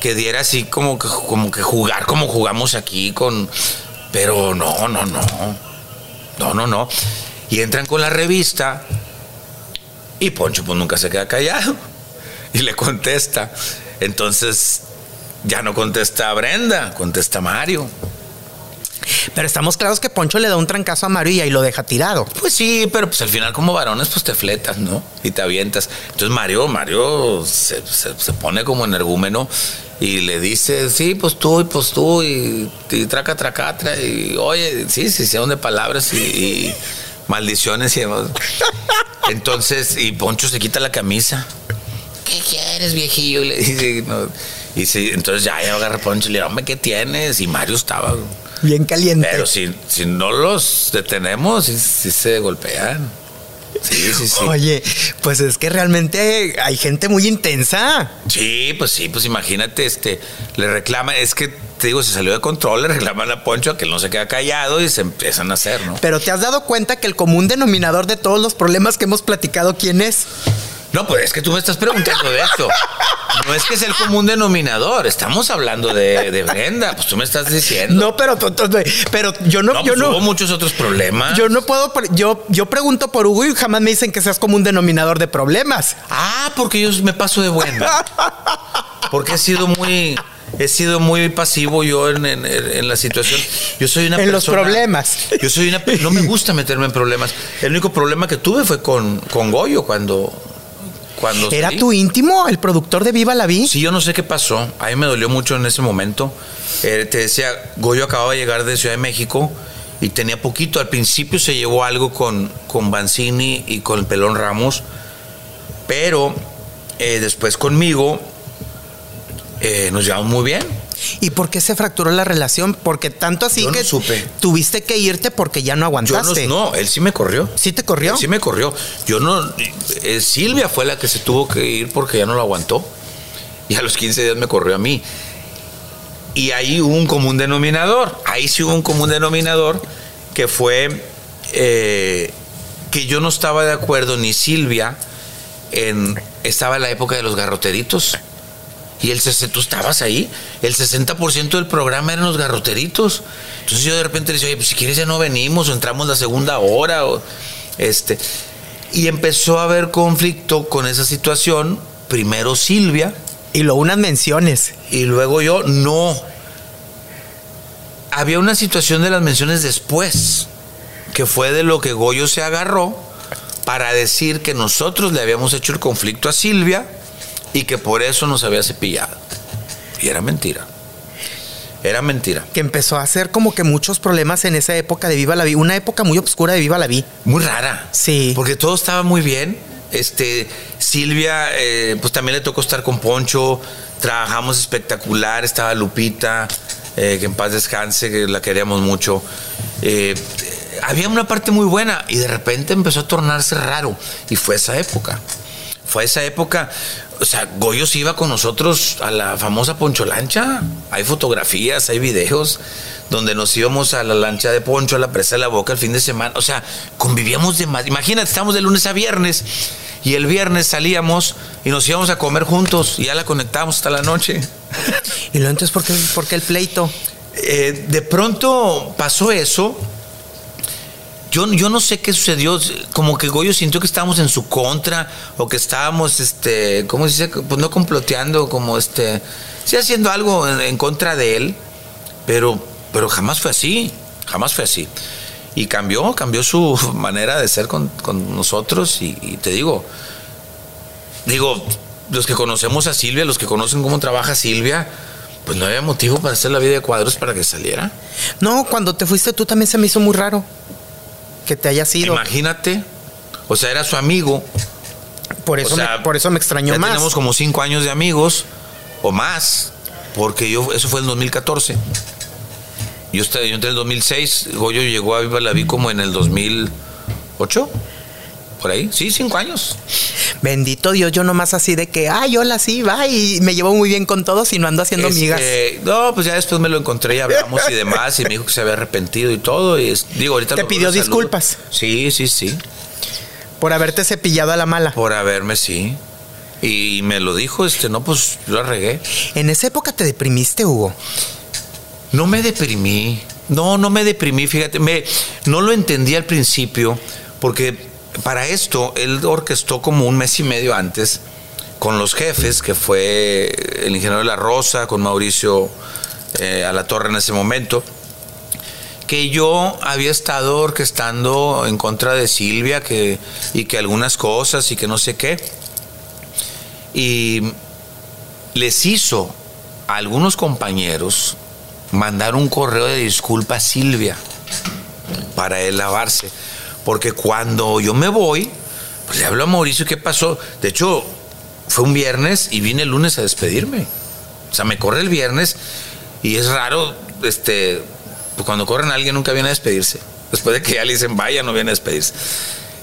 que diera así como que, como que jugar como jugamos aquí con. Pero no, no, no. No, no, no. Y entran con la revista y Poncho pues nunca se queda callado. Y le contesta. Entonces ya no contesta Brenda, contesta Mario. Pero estamos claros que Poncho le da un trancazo a Mario y ahí lo deja tirado. Pues sí, pero pues al final como varones pues te fletas, ¿no? Y te avientas. Entonces Mario, Mario se, se- se pone como energúmeno y le dice, sí, pues tú y pues tú y, y traca, traca, tra, y oye, sí, sí, son de palabras y, y maldiciones y demás. Entonces, y Poncho se quita la camisa. ¿Qué quieres, viejillo? Y le dice, no. Y sí, entonces ya, ya agarra Poncho y le dice, hombre, ¿qué tienes? Y Mario estaba... Bien caliente. Pero si, si no los detenemos, sí, sí se golpean. Sí, sí, sí. Oye, pues es que realmente hay gente muy intensa. Sí, pues sí, pues imagínate, este, le reclaman, es que te digo, se salió de control, le reclaman a Poncho a que él no se queda callado y se empiezan a hacer, ¿no? Pero te has dado cuenta que el común denominador de todos los problemas que hemos platicado, ¿quién es? No, pues es que tú me estás preguntando de esto. No es que sea el común denominador, estamos hablando de, de Brenda, pues tú me estás diciendo. No, pero, pero yo no, No, yo pues hubo no. muchos otros problemas. Yo no puedo, yo, yo pregunto por Hugo y jamás me dicen que seas como un denominador de problemas. Ah, porque yo me paso de buena. Porque he sido muy. He sido muy pasivo yo en, en- en la situación. Yo soy una En los problemas. Yo soy una. No me gusta meterme en problemas. El único problema que tuve fue con, con Goyo cuando. Cuando ¿Era salí. tu íntimo, el productor de Viva la Vi? Sí, yo no sé qué pasó. A mí me dolió mucho en ese momento. Eh, te decía, Goyo acababa de llegar de Ciudad de México y tenía poquito. Al principio se llevó algo con, con Banzini y con el Pelón Ramos, pero eh, después conmigo eh, nos llevamos muy bien. ¿Y por qué se fracturó la relación? Porque tanto así Yo no que supe. tuviste que irte porque ya no Yo no, aguantaste. no, él sí me corrió. ¿Sí te corrió? Él sí me corrió. Yo no. eh, Silvia fue la que se tuvo que ir porque ya no lo aguantó. Y a los 15 días me corrió a mí. Y ahí hubo un común denominador. Ahí sí hubo un común denominador que fue eh, que yo no estaba de acuerdo ni Silvia en. Estaba en la época de los garroteritos. Y el 60, tú estabas ahí, el 60% del programa eran los garroteritos. Entonces yo de repente le decía, oye, pues si quieres ya no venimos, o entramos la segunda hora, o este. Y empezó a haber conflicto con esa situación. Primero Silvia, Y luego unas menciones. y luego yo, no. Había una situación de las menciones después, que fue de lo que Goyo se agarró para decir que nosotros le habíamos hecho el conflicto a Silvia y que por eso nos había cepillado. Y era mentira. Era mentira. Que empezó a hacer como que muchos problemas en esa época de Viva la Vi. Una época muy oscura de Viva la Vi. Muy rara. Sí. Porque todo estaba muy bien. Este, Silvia, eh, pues también le tocó estar con Poncho. Trabajamos espectacular. Estaba Lupita, eh, que en paz descanse, que la queríamos mucho. Eh, había una parte muy buena y de repente empezó a tornarse raro. Y fue esa época. Fue esa época. O sea, Goyo se iba con nosotros a la famosa Poncho Lancha. Hay fotografías, hay videos donde nos íbamos a la lancha de Poncho, a la presa de la boca el fin de semana. O sea, convivíamos de más. Imagínate, estamos de lunes a viernes y el viernes salíamos y nos íbamos a comer juntos y ya la conectábamos hasta la noche. Y luego entonces, ¿por qué, por qué el pleito? Eh, de pronto pasó eso. Yo, yo no sé qué sucedió, como que Goyo sintió que estábamos en su contra o que estábamos, este, ¿cómo se dice? Pues no comploteando, como este, sí haciendo algo en, contra de él, pero, pero jamás fue así, jamás fue así. Y cambió, cambió su manera de ser con, con nosotros y, y te digo, digo, los que conocemos a Silvia, los que conocen cómo trabaja Silvia, pues no había motivo para hacer la vida de cuadros para que saliera. No, cuando te fuiste tú también se me hizo muy raro que te hayas ido. Imagínate, O sea, era su amigo. Por eso, O sea, me, por eso me extrañó ya más. Tenemos como cinco años de amigos o más, porque yo, eso fue en 2014. Yo, yo entré en el 2006, Goyo llegó a Viva la Vi como en el 2008, por ahí. Sí, cinco años. Bendito Dios, yo nomás así de que, ay, hola, sí, va, y me llevo muy bien con todos y no ando haciendo Este, migas. No, pues ya después me lo encontré y hablamos y demás, y me dijo que se había arrepentido y todo. Y es- digo, ahorita ¿Te pidió disculpas? Sí, sí, sí. Por haberte cepillado a la mala. Por haberme, sí. Y me lo dijo, este, no, pues yo la regué. En esa época te deprimiste, Hugo. No me deprimí. No, no me deprimí, fíjate, me, no lo entendí al principio, porque para esto él orquestó como un mes y medio antes con los jefes, que fue el ingeniero de la Rosa, con Mauricio eh, a la torre en ese momento, que yo había estado orquestando en contra de Silvia que, y que algunas cosas y que no sé qué. Y les hizo a algunos compañeros mandar un correo de disculpa a Silvia para él lavarse. Porque cuando yo me voy, pues le hablo a Mauricio qué pasó. De hecho, fue un viernes y vine el lunes a despedirme. O sea, me corre el viernes y es raro, este, pues cuando corren a alguien nunca viene a despedirse. Después de que ya le dicen vaya, no viene a despedirse.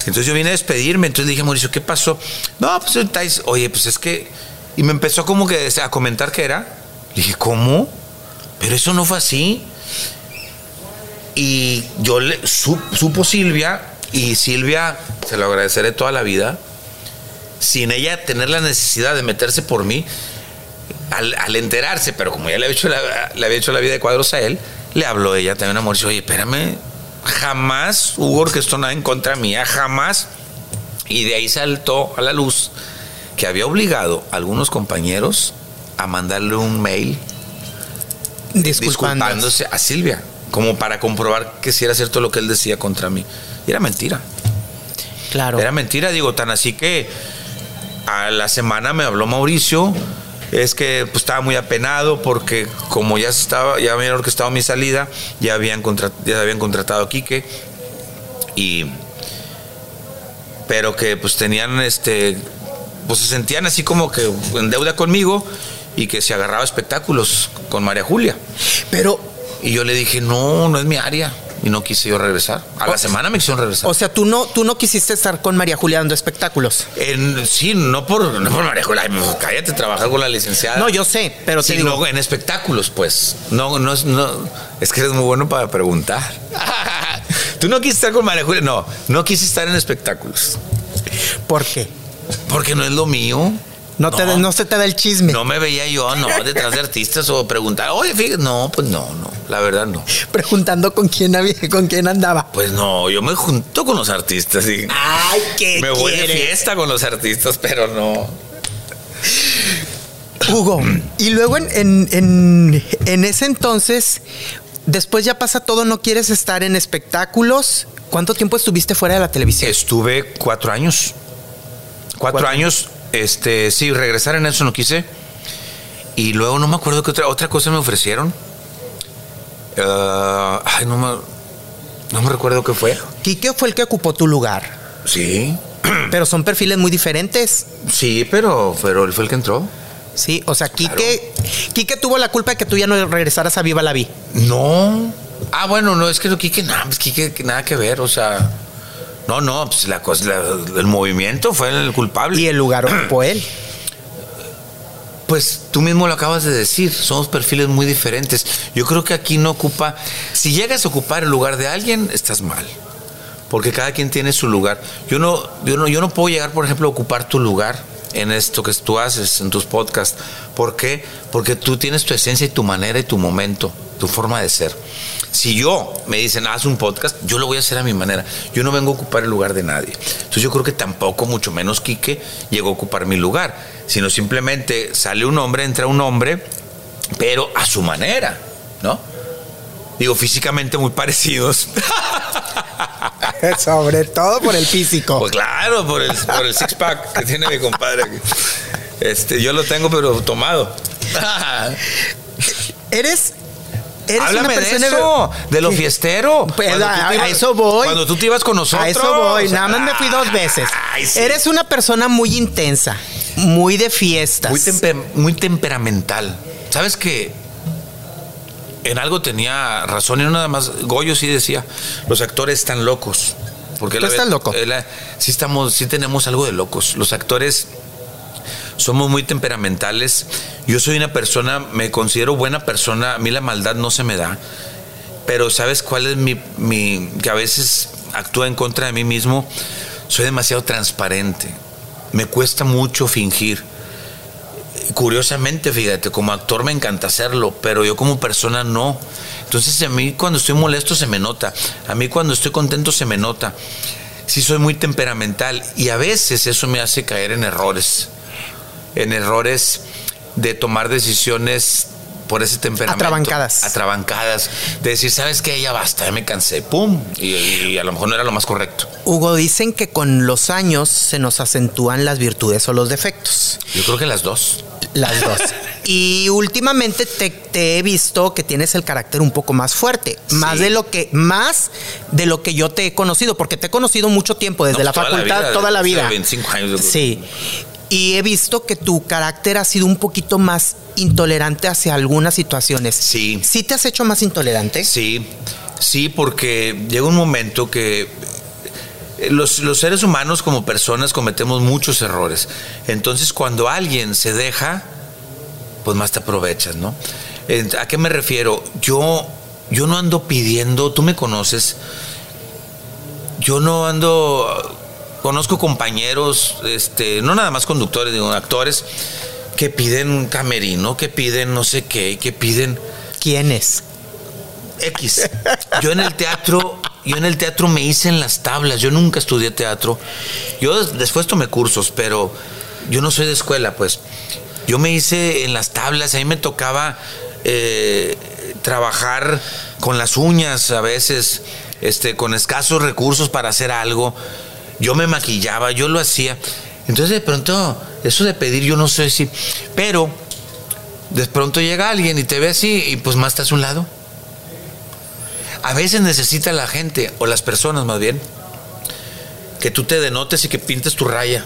Entonces yo vine a despedirme, entonces dije Mauricio, ¿qué pasó? No, pues ahorita es- oye, pues es que... Y me empezó como que a comentar que era. Le dije, ¿cómo? Pero eso no fue así. Y yo le su- supo Silvia, y Silvia, se lo agradeceré toda la vida, sin ella tener la necesidad de meterse por mí, al, al enterarse, pero como ya le había, hecho la, le había hecho la vida de cuadros a él, le habló ella también a Mauricio, oye, espérame, jamás hubo orquestó nada en contra mía, jamás. Y de ahí saltó a la luz que había obligado a algunos compañeros a mandarle un mail disculpándose a Silvia, como para comprobar que si era cierto lo que él decía contra mí. Y era mentira. Claro. Era mentira, digo, tan así que a la semana me habló Mauricio, es que pues, estaba muy apenado porque como ya estaba, ya habían orquestado mi salida, ya habían, ya habían contratado a Quique y pero que pues tenían este pues se sentían así como que en deuda conmigo y que se agarraba espectáculos con María Julia. Pero, Y yo le dije, no, no es mi área. Y no quise yo regresar. A la O- semana me quisieron regresar. o sea, tú no, tú no quisiste estar con María Julia dando espectáculos. En- sí, no por, no por María Julia, ay, cállate, trabajar con la licenciada. No, yo sé, pero te Sí, digo, no, en espectáculos, pues. No, no, es- no, es que eres muy bueno para preguntar. Tú no quisiste estar con María Julia, no, no quise estar en espectáculos. ¿por qué? Porque no es lo mío. No, te, no se te da el chisme. No me veía yo, no, detrás de artistas o preguntar, oye, fíjate, no, pues no, no, la verdad no. Preguntando con quién había, con quién andaba. Pues no, yo me junto con los artistas y Ay, qué me voy de fiesta con los artistas, pero no. Hugo, y luego en, en- en- en ese entonces, después ya pasa todo, no quieres estar en espectáculos. ¿Cuánto tiempo estuviste fuera de la televisión? Estuve cuatro años. Cuatro, Cuatro. años, este, sí, regresar en eso no quise. Y luego no me acuerdo qué otra, otra cosa me ofrecieron. Ah, ay, no me, no me recuerdo qué fue. Quique fue el que ocupó tu lugar, Sí, pero son perfiles muy diferentes. sí, pero, pero él fue el que entró. Sí, o sea, Quique, Quique tuvo la culpa de que tú ya no regresaras a Viva la Vi. No. Ah, bueno, no, es que no, Quique, nada, pues Quique, que nada que ver, o sea. No, no, pues la cosa, la- el movimiento fue el culpable. Y el lugar ocupó él. Pues tú mismo lo acabas de decir, somos perfiles muy diferentes. Yo creo que aquí no ocupa, si llegas a ocupar el lugar de alguien, estás mal. Porque cada quien tiene su lugar. Yo no, yo no, yo no puedo llegar, por ejemplo, a ocupar tu lugar en esto que tú haces, en tus podcasts. ¿Por qué? Porque tú tienes tu esencia y tu manera y tu momento, tu forma de ser. Si yo me dicen, haz un podcast, yo lo voy a hacer a mi manera. Yo no vengo a ocupar el lugar de nadie. Entonces yo creo que tampoco, mucho menos Quique, llegó a ocupar mi lugar. Sino simplemente sale un hombre, entra un hombre, pero a su manera, ¿no? Digo, físicamente muy parecidos. Sobre todo por el físico. Pues claro, por el, por el six pack que tiene mi compadre aquí. Este, yo lo tengo, pero tomado. Eres Eres una Háblame de persona- eso, de lo fiestero. Pues, a, te a ibas- eso voy. Cuando tú te ibas con nosotros. A eso voy. Nada más me fui dos veces. ay, sí. Eres una persona muy intensa, muy de fiestas. Muy, tempe- muy temperamental. ¿Sabes que En algo tenía razón y no nada más. Goyo sí decía, los actores están locos. Porque Tú él- estás loco. sí estamos, sí tenemos algo de locos. Los actores somos muy temperamentales. Yo soy una persona, me considero buena persona. A mí la maldad no se me da. Pero ¿sabes cuál es mi, mi que a veces actúa en contra de mí mismo? Soy demasiado transparente. Me cuesta mucho fingir. Curiosamente, fíjate, como actor me encanta hacerlo, pero yo como persona no. Entonces a mí cuando estoy molesto se me nota, a mí cuando estoy contento se me nota. Sí soy muy temperamental y a veces eso me hace caer en errores, en errores de tomar decisiones por ese temperamento. Atrabancadas. Atrabancadas. De decir, ¿sabes qué? Ya basta, ya me cansé. ¡Pum! Y, y a lo mejor no era lo más correcto. Hugo, dicen que con los años se nos acentúan las virtudes o los defectos. Yo creo que las dos. Las dos. y últimamente te, te he visto que tienes el carácter un poco más fuerte. Más de lo que, más de lo que yo te he conocido, porque te he conocido mucho tiempo, desde No, la pues, toda la facultad, vida, toda la hace vida. 25 años. Sí. Y he visto que tu carácter ha sido un poquito más intolerante hacia algunas situaciones. Sí. ¿Sí te has hecho más intolerante? Sí, sí, porque llega un momento que eh, los, los seres humanos como personas cometemos muchos errores. Entonces cuando alguien se deja, pues más te aprovechas, ¿no? ¿A qué me refiero? Yo, yo no ando pidiendo, tú me conoces, yo no ando, conozco compañeros, este, no nada más conductores, digo, actores, que piden un camerino, que piden no sé qué, que piden... ¿Quién es? X. Yo en el teatro, yo en el teatro me hice en las tablas. Yo nunca estudié teatro. Yo des- después tomé cursos, pero yo no soy de escuela, pues. Yo me hice en las tablas. A mí me tocaba eh, trabajar con las uñas a veces, este, con escasos recursos para hacer algo. Yo me maquillaba, yo lo hacía. Entonces de pronto, eso de pedir, yo no sé si. Pero de pronto llega alguien y te ve así y pues más estás a un lado. A veces necesita la gente, o las personas más bien, que tú te denotes y que pintes tu raya.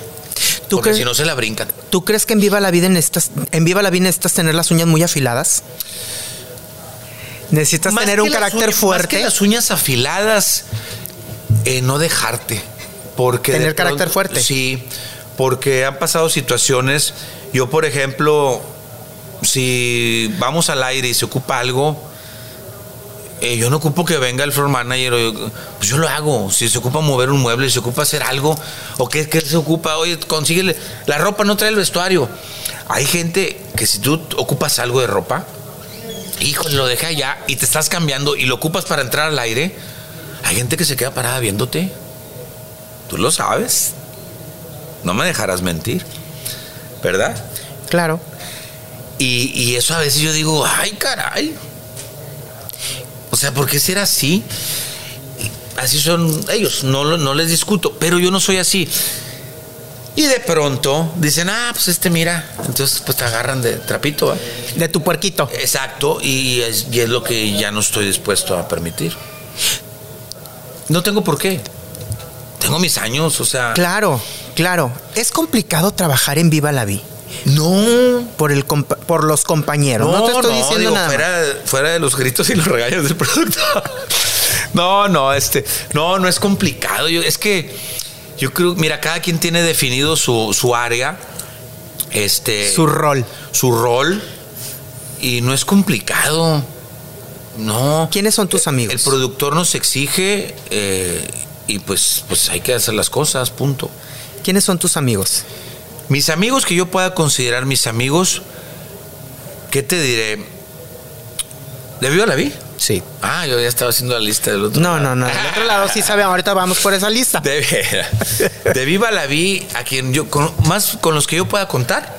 ¿Tú porque si no se la brincan. ¿Tú crees que en Viva la Vida necesitas, en Viva la Vida necesitas tener las uñas muy afiladas? Necesitas Más tener un carácter uñas- más fuerte. que las uñas afiladas, eh, no dejarte. Porque Tener carácter fuerte. Sí, porque han pasado situaciones. Yo, por ejemplo, si vamos al aire y se ocupa algo, eh, yo no ocupo que venga el floor manager, yo- pues yo lo hago. Si se ocupa mover un mueble, si se ocupa hacer algo, o qué se ocupa, oye, consíguele. La ropa no trae el vestuario. Hay gente que si tú ocupas algo de ropa, híjole, lo deja allá y te estás cambiando y lo ocupas para entrar al aire, hay gente que se queda parada viéndote. Tú lo sabes. No me dejarás mentir. ¿Verdad? Claro. Y, y eso a veces yo digo, ay, caray. O sea, ¿por qué ser así? Así son ellos, no, no les discuto, pero yo no soy así. Y de pronto dicen, ah, pues este mira, entonces pues te agarran de trapito. ¿eh? De tu puerquito. Exacto, y es, y es lo que ya no estoy dispuesto a permitir. No tengo por qué. Tengo mis años, o sea. Claro, claro. Es complicado trabajar en Viva la Vida. No. Por, el compa- por los compañeros. No, te estoy diciendo digo, nada. fuera, fuera de los gritos y los regaños del productor. No, no, este, no, no es complicado. Yo, es que yo creo, mira, cada quien tiene definido su, su área, este, Su rol. su rol, y no es complicado. No. ¿Quiénes son tus amigos? El productor nos exige eh, y pues, pues hay que hacer las cosas, punto. ¿Quiénes son tus amigos? Mis amigos que yo pueda considerar mis amigos, ¿qué te diré? ¿De viva la vi? Sí. Ah, yo ya estaba haciendo la lista del otro No, lado. no, no. Del otro lado sí sabe. Ahorita vamos por esa lista. De, viva la vi, a quien yo, con- más con los que yo pueda contar,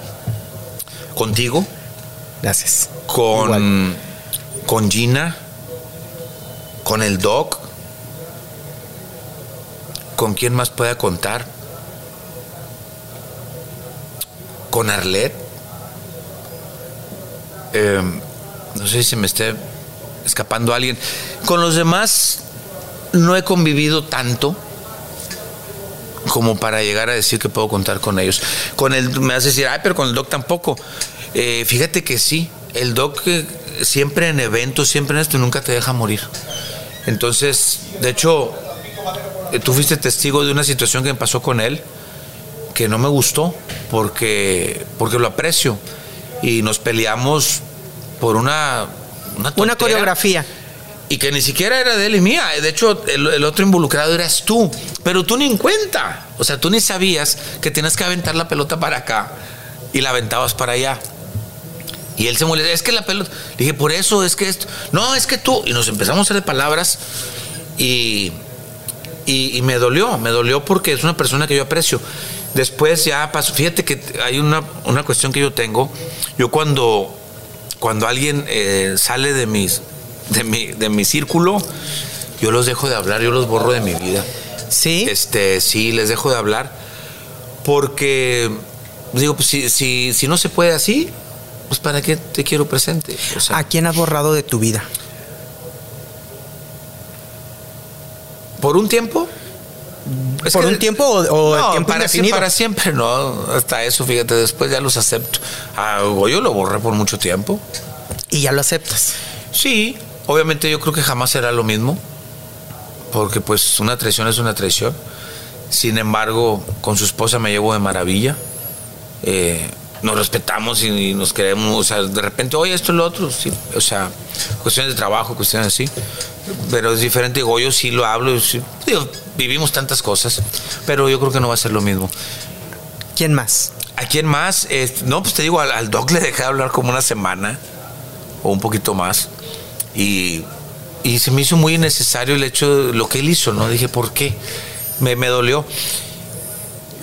contigo, Gracias. con, con Gina, con el Doc, con quien más pueda contar, con Arlet. Eh, no sé si me esté escapando a alguien. Con los demás no he convivido tanto como para llegar a decir que puedo contar con ellos. Con el, me hace decir, ay, pero con el doc tampoco. Eh, fíjate que sí, el doc eh, siempre en eventos, siempre en esto, nunca te deja morir. Entonces, de hecho, tú fuiste testigo de una situación que me pasó con él que no me gustó porque, porque lo aprecio y nos peleamos por una una, una coreografía y que ni siquiera era de él y mía. De hecho, el, otro involucrado eras tú. Pero tú ni en cuenta. O sea, tú ni sabías que tienes que aventar la pelota para acá y la aventabas para allá. Y él se molesta. Es que la pelota. dije, por eso es que esto. No, es que tú. Y nos empezamos a hacer de palabras y, y, me dolió. Me dolió porque es una persona que yo aprecio. Después ya pasó. Fíjate que hay una, una cuestión que yo tengo. Yo cuando, cuando alguien eh, sale de mis de mi, de mi círculo, yo los dejo de hablar, yo los borro de mi vida. Sí. Este, sí, les dejo de hablar. Porque, digo, pues si, si, si no se puede así, pues ¿para qué te quiero presente? ¿A quién has borrado de tu vida? ¿Por un tiempo? ¿Por un tiempo o, no, tiempo para, siempre, para siempre, no. Hasta eso, fíjate, después ya los acepto. Ah, yo lo borré por mucho tiempo. ¿Y ya lo aceptas? Sí, Obviamente yo creo que jamás será lo mismo, porque pues una traición es una traición. Sin embargo, con su esposa me llevo de maravilla. Eh, nos respetamos y, nos queremos, o sea, de repente, oye, esto es lo otro, sí, o sea, cuestiones de trabajo, cuestiones así, pero es diferente, digo, yo sí lo hablo, vivimos tantas cosas, pero yo creo que no va a ser lo mismo. ¿Quién más? ¿A quién más? no, pues te digo, al, al doc le dejé hablar como una semana o un poquito más. Y, se me hizo muy innecesario el hecho de lo que él hizo, ¿no? Dije, ¿por qué? Me, dolió.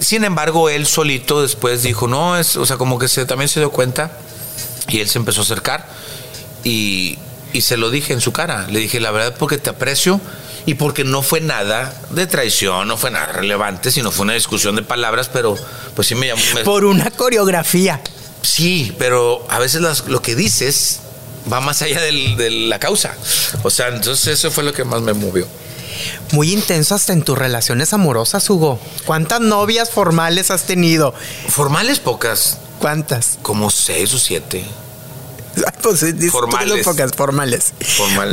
Sin embargo, él solito después dijo, no, es, o sea, como que se, también se dio cuenta y él se empezó a acercar y, y se lo dije en su cara. Le dije, la verdad, porque te aprecio y porque no fue nada de traición, no fue nada relevante, sino fue una discusión de palabras, pero pues sí me llamó. Por una coreografía. Sí, pero a veces lo que dices va más allá de la causa. O sea, entonces eso fue lo que más me movió. Muy intenso hasta en tus relaciones amorosas, Hugo. ¿Cuántas novias formales has tenido? Formales pocas. ¿Cuántas? Como seis o siete. Pues, formales. Pocas, formales.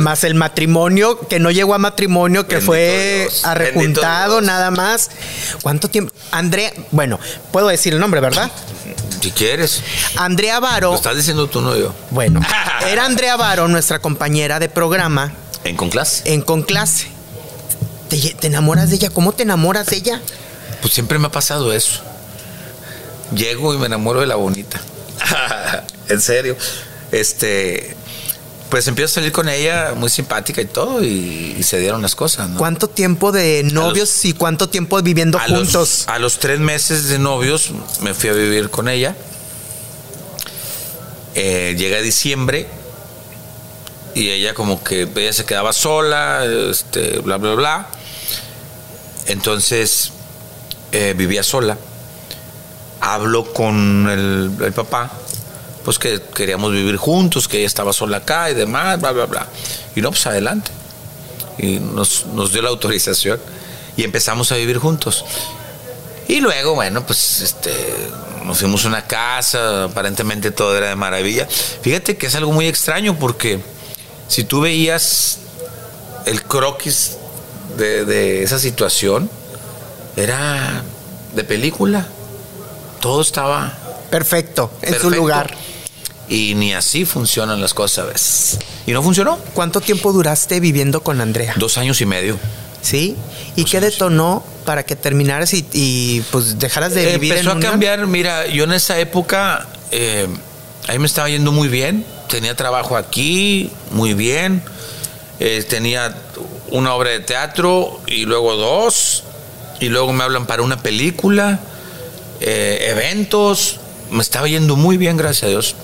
Más el matrimonio, que no llegó a matrimonio, que fue arrejuntado nada más. ¿Cuánto tiempo? Andrea, bueno, puedo decir el nombre, ¿verdad? Si quieres. Andrea Varo. Lo estás diciendo tú, no yo. Bueno, era Andrea Varo, nuestra compañera de programa. En Conclase. En Conclase. ¿Te, ¿Te enamoras de ella? ¿Cómo te enamoras de ella? Pues siempre me ha pasado eso. Llego y me enamoro de la bonita. en serio. Este, pues empiezo a salir con ella muy simpática y todo y, se dieron las cosas. ¿no? ¿Cuánto tiempo de novios y cuánto tiempo viviendo juntos? a los tres meses de novios me fui a vivir con ella. Eh, llega diciembre y ella como que ella se quedaba sola, este, bla, bla, bla. Entonces eh, vivía sola. Hablo con el papá pues que queríamos vivir juntos, que ella estaba sola acá y demás, bla, bla, bla. Y no, pues adelante. Y nos, dio la autorización y empezamos a vivir juntos. Y luego, bueno, pues este, nos fuimos a una casa, aparentemente todo era de maravilla. Fíjate que es algo muy extraño porque si tú veías el croquis de, de esa situación, era de película. Todo estaba perfecto, en su lugar. Y ni así funcionan las cosas a veces. ¿Y no funcionó? ¿Cuánto tiempo duraste viviendo con Andrea? Dos años y medio. ¿Sí? ¿Y qué detonó para que terminaras y, pues dejaras de vivir Empezó a cambiar, mira, yo en esa época, eh, ahí me estaba yendo muy bien, tenía trabajo aquí, muy bien, eh, tenía una obra de teatro y luego dos, y luego me hablan para una película, eh, eventos, me estaba yendo muy bien, gracias a Dios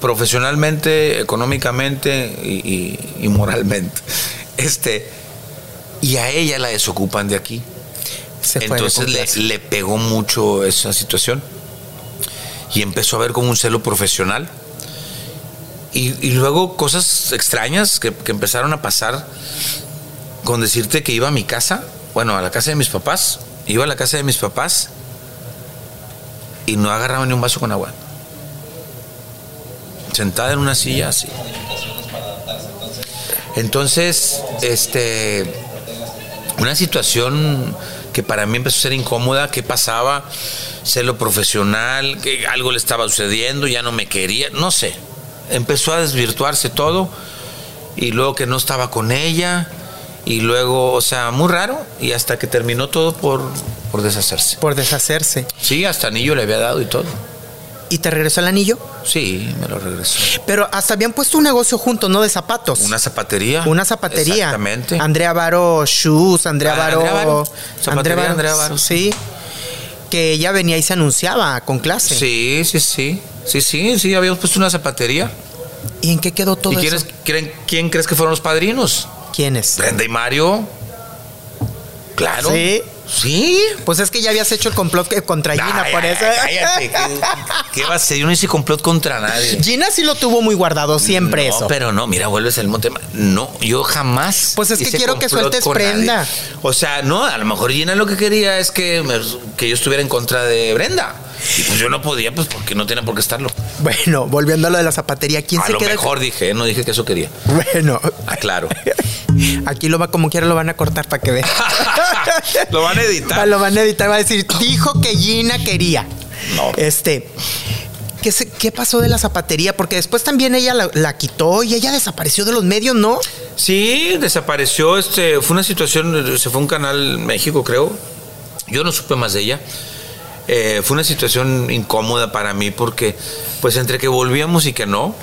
profesionalmente, económicamente y, moralmente. Este, y a ella la desocupan de aquí. Entonces le, pegó mucho esa situación. Y empezó a ver como un celo profesional. Y, y luego cosas extrañas que, empezaron a pasar con decirte que iba a mi casa, bueno, a la casa de mis papás, iba a la casa de mis papás y no agarraba ni un vaso con agua. Sentada en una silla así. Entonces, este, una situación que para mí empezó a ser incómoda, qué pasaba, sé lo profesional, que algo le estaba sucediendo, ya no me quería, no sé. Empezó a desvirtuarse todo y luego que no estaba con ella y luego, o sea, muy raro y hasta que terminó todo por, por deshacerse. Por deshacerse. Sí, hasta anillo le había dado y todo. ¿Y te regresó el anillo? Sí, me lo regresó. Pero hasta habían puesto un negocio juntos, ¿no? De zapatos. Una zapatería. Una zapatería. Exactamente. Andrea Varo Shoes, Andrea Ah, Varo. Andrea Varo. Andrea Varo. Sí. Que ella venía y se anunciaba con clase. Sí, sí, sí. Sí, sí, sí, habíamos puesto una zapatería. ¿Y en qué quedó todo ¿Y quién, eso? es- creen- quién crees que fueron los padrinos? ¿Quiénes? Brenda y Mario. Claro. Sí. Sí. Pues es que ya habías hecho el complot que- contra Gina, por eso. Cállate. ¿Qué, qué va a ser? Yo no hice complot contra nadie. Gina sí lo tuvo muy guardado siempre no, eso. pero no, mira, vuelves al monte. No, yo jamás. Pues es que quiero que sueltes prenda. nadie. O sea, no, a lo mejor Gina lo que quería es que, que yo estuviera en contra de Brenda. Y pues yo no podía, pues porque no tenía por qué estarlo. Bueno, volviendo a lo de la zapatería, ¿quién A se lo queda? mejor dije, no dije que eso quería. Bueno, Aclaro. aquí lo va como quiera lo van a cortar para que vean. Lo van a editar. Lo van a editar, va a decir, dijo que Gina quería. No. Este, ¿qué, se- qué pasó de la zapatería? Porque después también ella la, la quitó y ella desapareció de los medios, ¿no? Sí, desapareció. Este, fue una situación, se fue a un canal México, creo. Yo no supe más de ella. Eh, fue una situación incómoda para mí porque, pues, entre que volvíamos y que no,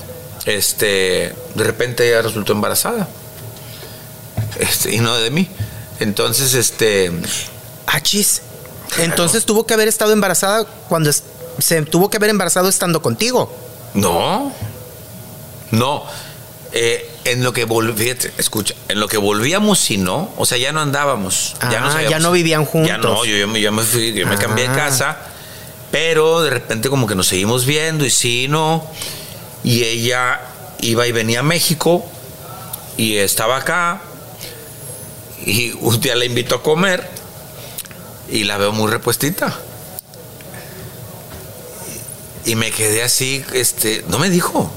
este, de repente ella resultó embarazada. Este, y no de mí. Entonces, este, Achis. Entonces tuvo que haber estado embarazada cuando se tuvo que haber embarazado estando contigo. no, no. Eh, en lo que volví, escucha, en lo que volvíamos y no, o sea, ya no andábamos. ya, no Ah, sabíamos- ya no vivían Ya no, juntos. yo, yo me- yo me fui, yo me cambié de Ah. casa, pero de repente como que nos seguimos viendo y sí, no. Y ella iba y venía a México y estaba acá y un día la invito a comer y la veo muy repuestita. Y me quedé así, este, no me dijo.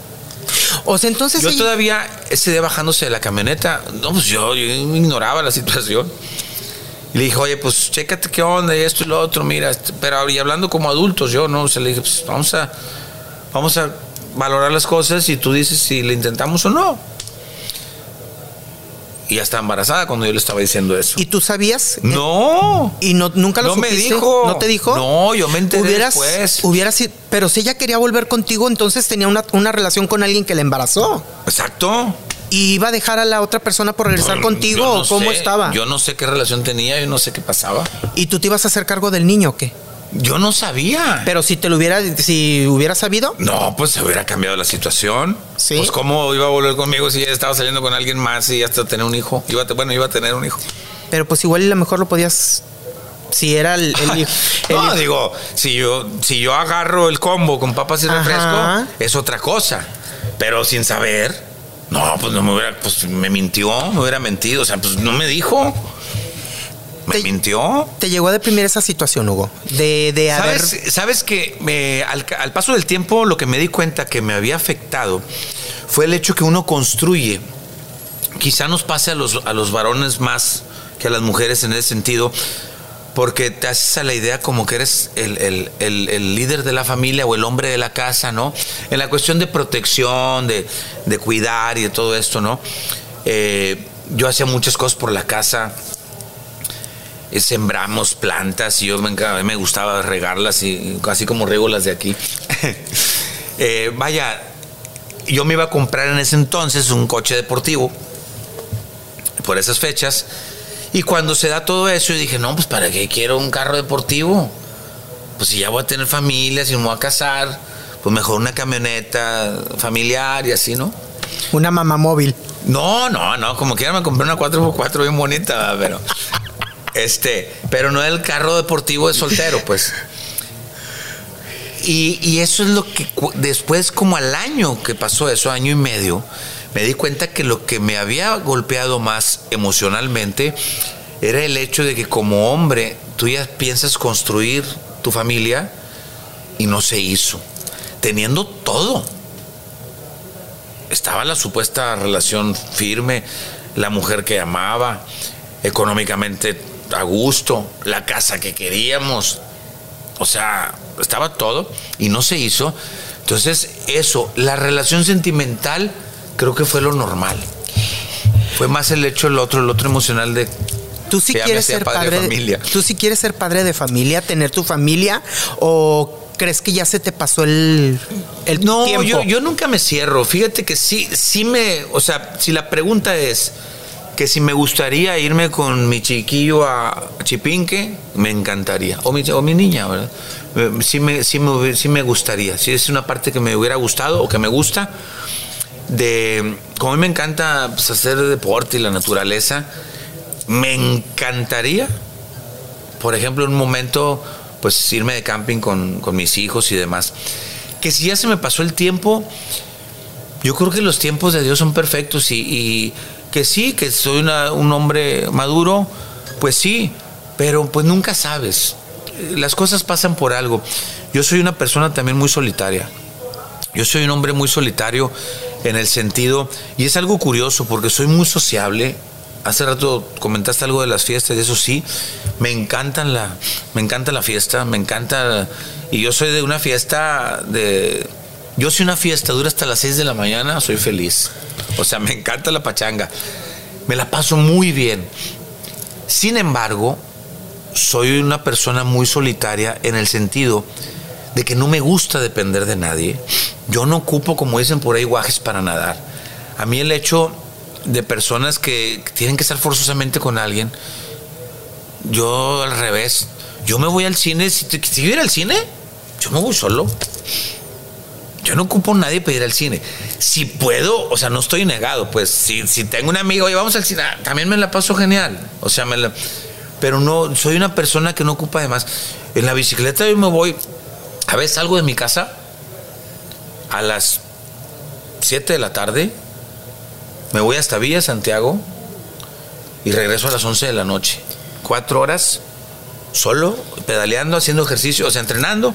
O sea, entonces Yo ella- todavía, ese día bajándose de la camioneta, no, pues yo, yo ignoraba la situación. Y le dije, oye, pues chécate qué onda y esto y lo otro, mira, este, pero y hablando como adultos, yo, ¿no? O sea, le dije, pues vamos a, vamos a valorar las cosas y tú dices si le intentamos o no. Y ya estaba embarazada cuando yo le estaba diciendo eso. ¿Y tú sabías? no. ¿Y no, nunca lo No me dijo. ¿No te dijo? No, yo me enteré hubieras, después. Hubieras sido- pero si ella quería volver contigo, entonces tenía una, una relación con alguien que la embarazó. Exacto. ¿Y iba a dejar a la otra persona por regresar contigo no o cómo sé, estaba? Yo no sé qué relación tenía, yo no sé qué pasaba. ¿Y tú te ibas a hacer cargo del niño o qué? Yo no sabía. Pero si te lo hubiera, si hubiera sabido, No, pues se hubiera cambiado la situación. Sí. Pues cómo iba a volver conmigo si ya estaba saliendo con alguien más y hasta tener un hijo. Iba a, bueno, iba a tener un hijo. pero pues igual a lo mejor lo podías, si era el, el- no, el- digo, si yo, si yo agarro el combo con papas y Ajá. refresco, es otra cosa. Pero sin saber, no, pues no me hubiera, pues me mintió, me hubiera mentido. O sea, pues no me dijo. Me Te- mintió. te llegó a deprimir esa situación, Hugo, de, de haber, ¿Sabes, sabes que me- al, al paso del tiempo lo que me di cuenta que me había afectado fue el hecho que uno construye. Quizá nos pase a los, a los varones más que a las mujeres en ese sentido, porque te haces a la idea como que eres el, el- el- el líder de la familia o el hombre de la casa, ¿no? En la cuestión de protección, de, de cuidar y de todo esto, ¿no? Eh, yo hacía muchas cosas por la casa, eh, sembramos plantas y yo me, a mí me gustaba regarlas y así como riego las de aquí. Eh, vaya, yo me iba a comprar en ese entonces un coche deportivo por esas fechas y cuando se da todo eso yo dije, no, pues para qué quiero un carro deportivo. Pues si ya voy a tener familia, si me voy a casar, pues mejor una camioneta familiar y así, ¿no? una mamá móvil. No, no, no, como quiera me compré una 4x4 bien bonita, pero este, pero no el carro deportivo de soltero, pues. Y, y eso es lo que después, como al año que pasó eso, año y medio, me di cuenta que lo que me había golpeado más emocionalmente era el hecho de que como hombre tú ya piensas construir tu familia y no se hizo, teniendo todo. Estaba la supuesta relación firme, la mujer que amaba, económicamente a gusto, la casa que queríamos, o sea, estaba todo y no se hizo. Entonces, eso, la relación sentimental, creo que fue lo normal. Fue más el hecho, el otro, el otro emocional de. ¿Tú sí ya me quieres ser padre padre, de familia. ¿Tú sí quieres ser padre de familia, tener tu familia o crees que ya se te pasó el, el No, tiempo? yo, yo nunca me cierro. Fíjate que sí, sí me. O sea, si la pregunta es que si me gustaría irme con mi chiquillo a Chipinque, me encantaría. O mi, o mi niña, ¿verdad? Eh, Sí me, sí, me, sí me gustaría. Si es una parte que me hubiera gustado o que me gusta. De. Como a mí me encanta pues, hacer deporte y la naturaleza, me encantaría por ejemplo, en un momento, pues irme de camping con, con mis hijos y demás. Que si ya se me pasó el tiempo, yo creo que los tiempos de Dios son perfectos y que sí, que soy un hombre maduro, pues sí, pero pues nunca sabes. Las cosas pasan por algo. Yo soy una persona también muy solitaria. Yo soy un hombre muy solitario en el sentido, y es algo curioso porque soy muy sociable. Hace rato comentaste algo de las fiestas, y eso sí, me encantan la, me encanta la fiesta, me encanta, y yo soy de una fiesta de, yo soy una fiesta dura hasta las 6 de la mañana, soy feliz. O sea, me encanta la pachanga, me la paso muy bien. Sin embargo, soy una persona muy solitaria en el sentido de que no me gusta depender de nadie. Yo no ocupo, como dicen por ahí, guajes para nadar. A mí el hecho de personas que tienen que estar forzosamente con alguien, yo al revés. Yo me voy al cine, si, te- si ir al cine, yo me voy solo. Yo no ocupo a nadie para ir al cine. Si puedo, o sea, no estoy negado, pues si, si tengo un amigo, oye, vamos al cine, ah, también me la paso genial. O sea, me la- pero no, soy una persona que no ocupa de más. En la bicicleta yo me voy, a veces salgo de mi casa a las 7 de la tarde, me voy hasta Villa Santiago y regreso a las 11 de la noche. Cuatro horas solo, pedaleando, haciendo ejercicio, o sea, entrenando.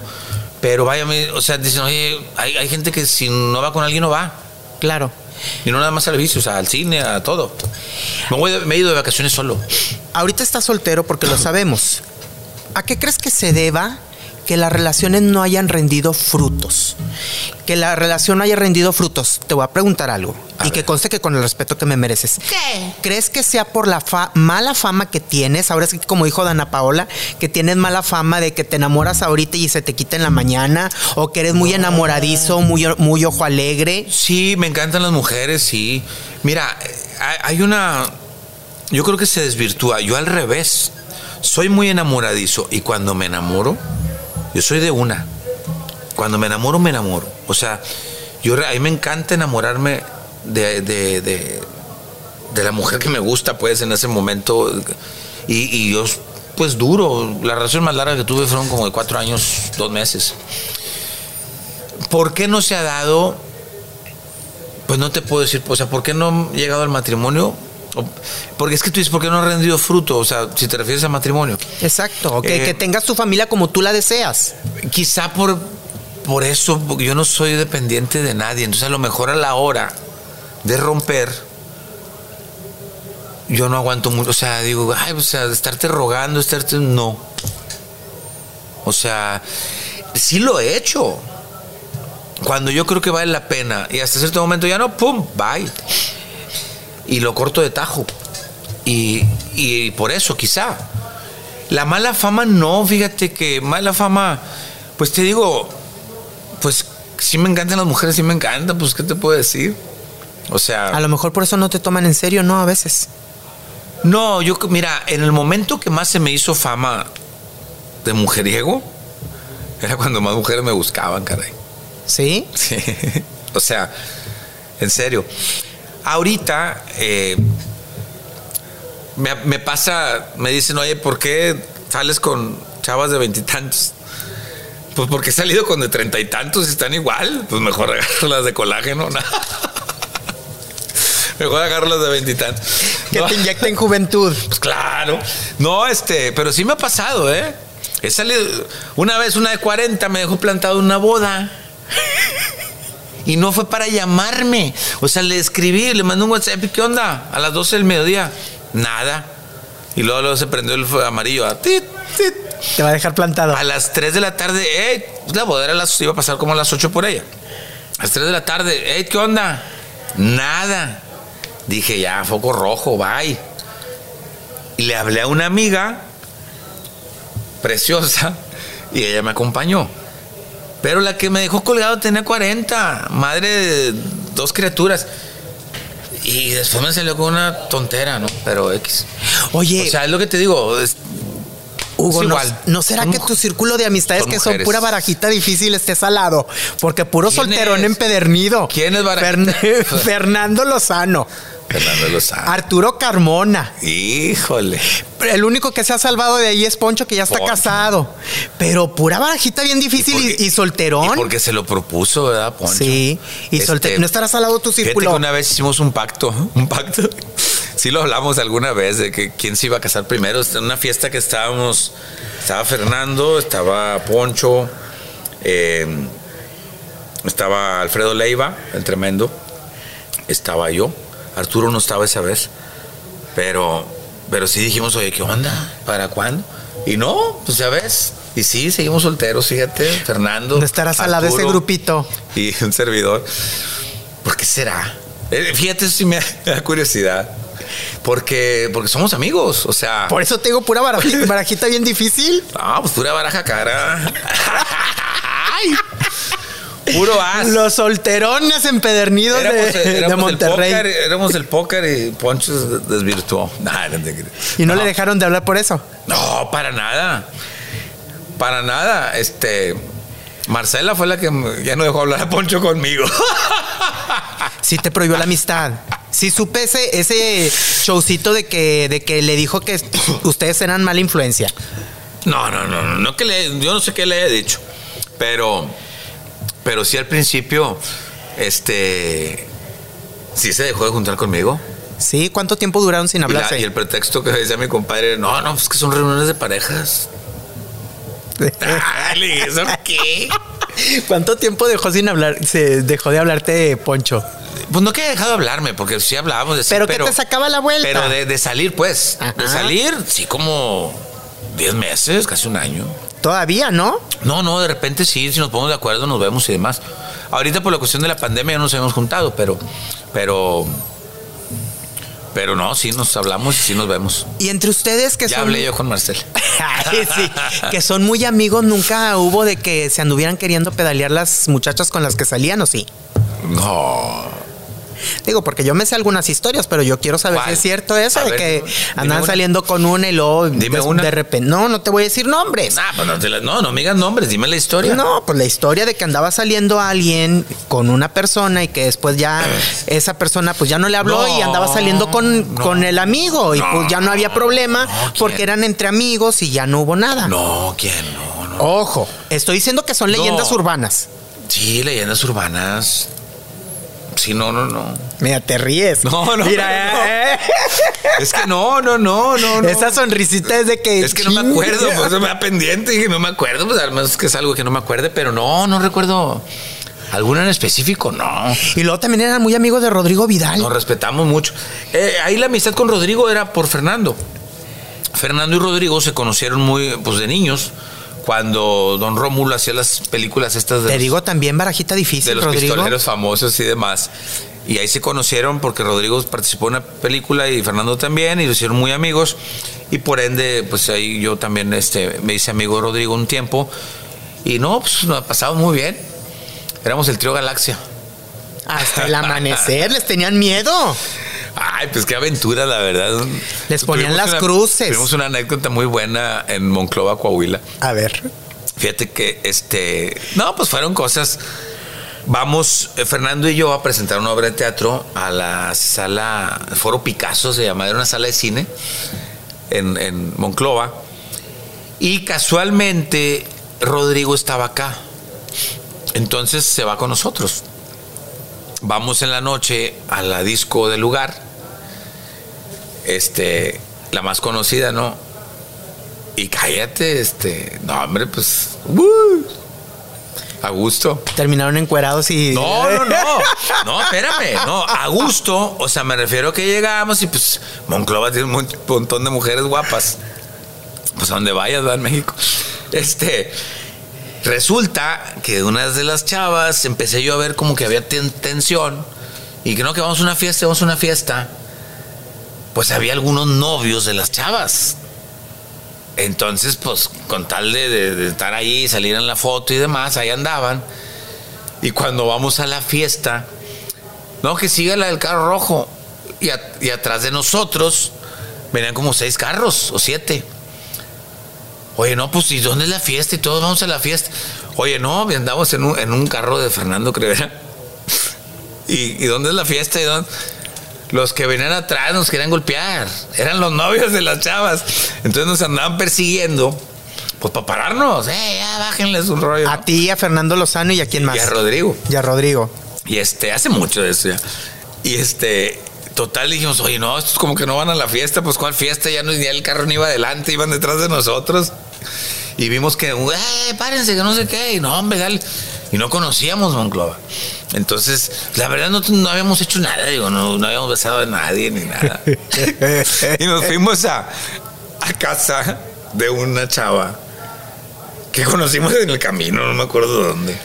Pero vaya, o sea, dicen, oye, hay, hay gente que si no va con alguien no va. Claro. Y no nada más al vicio, o sea, al cine, a todo. Me, voy de- me he ido de vacaciones solo. Ahorita estás soltero porque lo sabemos. ¿A qué crees que se deba que las relaciones no hayan rendido frutos? Que la relación no haya rendido frutos. Te voy a preguntar algo. A y que ver. conste que con el respeto que me mereces. ¿Qué? ¿Crees que sea por la fa- mala fama que tienes? Ahora sí, que como dijo Dana Paola, que tienes mala fama de que te enamoras ahorita y se te quita en la mañana, o que eres muy enamoradizo, muy, muy ojo alegre. Sí, me encantan las mujeres, sí. Mira, hay- hay una. Yo creo que se desvirtúa. Yo al revés. Soy muy enamoradizo y cuando me enamoro, yo soy de una. Cuando me enamoro, me enamoro. O sea, yo a mí me encanta enamorarme de, de, de, la mujer que me gusta, pues, en ese momento. Y, y yo, pues, duro. La relación más larga que tuve fueron como de cuatro años, dos meses. ¿Por qué no se ha dado? Pues no te puedo decir, o sea, ¿por qué no he llegado al matrimonio? Porque es que tú dices, ¿por qué no ha rendido fruto? O sea, si te refieres al matrimonio. Exacto. o que, Eh, que tengas tu familia como tú la deseas. Quizá por, por eso, porque yo no soy dependiente de nadie. Entonces, a lo mejor a la hora de romper, yo no aguanto mucho. O sea, digo, ay, o sea, estarte rogando, estarte. No. O sea, sí lo he hecho. Cuando yo creo que vale la pena y hasta cierto momento ya no, ¡pum! Bye. Y lo corto de tajo. Y, y por eso, quizá. La mala fama, no, fíjate que mala fama, pues te digo, pues sí me encantan las mujeres, sí me encantan, pues ¿qué te puedo decir? O sea, A lo mejor por eso no te toman en serio, ¿no? A veces. no, yo, mira, en el momento que más se me hizo fama de mujeriego, era cuando más mujeres me buscaban, caray. ¿Sí? Sí. o sea, en serio. Ahorita eh, me, me pasa, me dicen, oye, ¿por qué sales con chavas de veintitantos? Pues porque he salido con de treinta y tantos y están igual. Pues mejor agarro las de colágeno. mejor agarro las de veintitantos. Que te inyecten juventud. Pues claro. No, este, pero sí me ha pasado, ¿eh? He salido. Una vez una de 40 me dejó plantado una boda. Y no fue para llamarme. O sea, le escribí, le mandé un WhatsApp. ¿Qué onda? A las 12 del mediodía. Nada. Y luego, luego se prendió el amarillo. A, tit, tit. Te va a dejar plantado. a las 3 de la tarde, ey, la boda era a las, iba a pasar como a las 8 por ella. A las 3 de la tarde, ey, ¿qué onda? Nada. Dije, ya, foco rojo, bye. Y le hablé a una amiga preciosa y ella me acompañó. Pero la que me dejó colgado tenía 40, madre de dos criaturas. Y después me salió con una tontera, ¿no? Pero X. Oye, O sea, es lo que te digo. Hugo, es ¿no- igual. ¿no, será que tu círculo de amistades son que son pura barajita difícil estés al lado? Porque puro ¿Quién solterón es? empedernido. ¿Quién es barajita? Fern- Fernando Lozano. Fernando Lozano. Arturo Carmona. Híjole. El único que se ha salvado de ahí es Poncho, que ya está Poncho. casado. Pero pura barajita bien difícil y, porque- y solterón. Y porque se lo propuso, ¿verdad, Poncho? Sí, y Este, solterón. No estarás al lado de tu Fíjate círculo. que una vez hicimos un pacto, un pacto. Sí lo hablamos alguna vez de que quién se iba a casar primero. En una fiesta que estábamos, estaba Fernando, estaba Poncho, eh, estaba Alfredo Leiva, el tremendo, estaba yo. Arturo no estaba esa vez, pero, pero sí dijimos, oye, ¿qué onda? ¿Para cuándo? Y no, pues ya ves. Y sí, seguimos solteros, fíjate, Fernando. No estarás al lado de ese grupito. Y un servidor. ¿Por qué será? Eh, Fíjate, eso sí me da curiosidad. Porque, porque somos amigos, o sea. Por eso tengo pura barajita, barajita bien difícil. No, pues pura baraja cara. Ay. Puro as. Los solterones empedernidos de, Éramos, de éramos el Monterrey. póker, éramos el póker y Poncho se desvirtuó. Nah, no te. Y no, le dejaron de hablar por eso. No, para nada. Para nada. Este. Marcela fue la que ya no dejó hablar a Poncho conmigo. Sí te prohibió la amistad. Sí supe ese, ese showcito de que, de que le dijo que ustedes eran mala influencia. No, no, no, no, no que le, yo no sé qué le haya dicho, pero, pero sí al principio, este, sí se dejó de juntar conmigo. Sí, ¿cuánto tiempo duraron sin Y, la- hablarse? y el pretexto que decía mi compadre, no, no, pues que son reuniones de parejas. Dale, ¿eso qué? ¿Cuánto tiempo dejó sin hablar, se dejó de hablarte Poncho? Pues no que haya dejado de hablarme, porque sí hablábamos de sí, Pero que te sacaba la vuelta. Pero de, de salir, pues, de salir, sí, como 10 meses, casi un año. Todavía, ¿no? No, no, de repente sí, si nos ponemos de acuerdo, nos vemos y demás. Ahorita por la cuestión de la pandemia ya nos hemos juntado, pero, pero, pero no, sí nos hablamos y sí nos vemos. Y entre ustedes que Ya son. hablé yo con Marcel. Sí, que son muy amigos, nunca hubo de que se anduvieran queriendo pedalear las muchachas con las que salían, ¿o sí? No. Digo, porque yo me sé algunas historias, pero yo quiero saber ¿Cuál? si es cierto eso, A de ver, que andaban saliendo con una y luego Dime de, una. de repente. No, no te voy a decir nombres. Ah, pues no, te la- no, no me digas nombres, dime la historia. No, pues la historia de que andaba saliendo alguien con una persona y que después ya esa persona pues ya no le habló No, y andaba saliendo con, no. con el amigo y pues ya no había problema porque eran entre amigos y ya no hubo nada. No, ¿quién? No, no. Ojo, estoy diciendo que son leyendas urbanas. Sí, leyendas urbanas. Sí, no, no, no. Mira, te ríes. No, no, Mira, no. eh, Es que no, no, no, no. esa sonrisita es de que. Es que no me acuerdo, pues eso me da pendiente y no me acuerdo, pues además que es algo que no me acuerde, pero no, no recuerdo alguna en específico, no. Y luego también eran muy amigos de Rodrigo Vidal. Nos respetamos mucho. Eh, ahí la amistad con Rodrigo era por Fernando. Fernando y Rodrigo se conocieron muy, pues de niños, cuando Don Rómulo hacía las películas estas de Te los- digo también barajita de difícil, los Rodrigo. pistoleros famosos y demás. Y ahí se conocieron porque Rodrigo participó en una película y Fernando también, y lo hicieron muy amigos. Y por ende, pues ahí yo también este, me hice amigo de Rodrigo un tiempo. Y no, pues nos pasamos muy bien. Éramos el trío Galaxia. Hasta el amanecer les tenían miedo. Ay, pues qué aventura, la verdad. Les ponían Tuvimos las una- cruces. Tuvimos una anécdota muy buena en Monclova, Coahuila. A ver. Fíjate que, este, no, pues fueron cosas. Vamos, eh, Fernando y yo, a presentar una obra de teatro a la sala, Foro Picasso se llama, era una sala de cine en, en Monclova. Y casualmente Rodrigo estaba acá. Entonces se va con nosotros. Vamos en la noche a la disco del lugar. Este, la más conocida, ¿no? Y cállate, este. No, hombre, pues. uh, a gusto. Terminaron encuerados y. No, no, no. No, espérame. No, a gusto. O sea, me refiero a que llegamos y pues Monclova tiene un montón de mujeres guapas. Pues a donde vayas, va en México. Este. Resulta que una de las chavas empecé yo a ver como que había ten- tensión y que no, que vamos a una fiesta, vamos a una fiesta. Pues había algunos novios de las chavas. Entonces, pues, con tal de, estar ahí, salir en la foto y demás, ahí andaban. Y cuando vamos a la fiesta, no, que siga la del carro rojo. Y atrás de nosotros venían como seis carros o siete. Oye, no, pues, ¿y dónde es la fiesta? Y todos vamos a la fiesta. Oye, no, andamos en un, en un carro de Fernando Crevera. ¿Y, y dónde es la fiesta? ¿Y dónde? Los que venían atrás nos querían golpear. Eran los novios de las chavas. Entonces nos andaban persiguiendo. Pues para pararnos. Eh, ya bájenles un rollo. A ti, a Fernando Lozano y a quién más. Y a Rodrigo. Y a Rodrigo. Y este, hace mucho de eso ya. Y este, total dijimos, oye, no, estos como que no van a la fiesta, pues cuál fiesta, ya no ya el carro no iba adelante, iban detrás de nosotros. Y vimos que, eh, párense, que no sé qué, y no, hombre, dale. Y no conocíamos Monclova. Entonces, la verdad no, no habíamos hecho nada, digo, no, no habíamos besado a nadie ni nada. y nos fuimos a, a casa de una chava que conocimos en el camino, no me acuerdo dónde.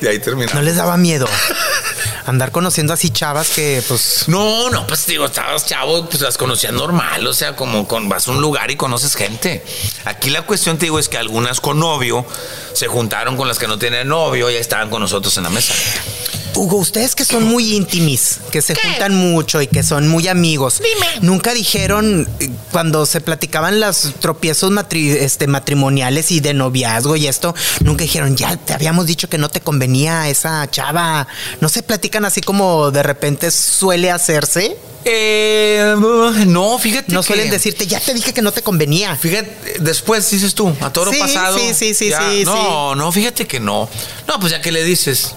Y ahí terminamos. ¿No les daba miedo andar conociendo así chavas que, pues. No, no, pues digo, estabas chavo, pues las conocías normal, o sea, como con, vas a un lugar y conoces gente. Aquí la cuestión, te digo, es que algunas con novio se juntaron con las que no tenían novio y estaban con nosotros en la mesa. Hugo, ustedes que son muy íntimis, que se juntan mucho y que son muy amigos, nunca dijeron eh, cuando se platicaban los tropiezos matri- este, matrimoniales y de noviazgo y esto, nunca dijeron, ya te habíamos dicho que no te convenía esa chava. No se platican así como de repente suele hacerse. Eh, no, fíjate. No que- suelen decirte, ya te dije que no te convenía. Fíjate, después dices tú, a toro Sí, pasado. sí, sí, sí, ya. sí, No, no, fíjate que no. No, pues ya que le dices.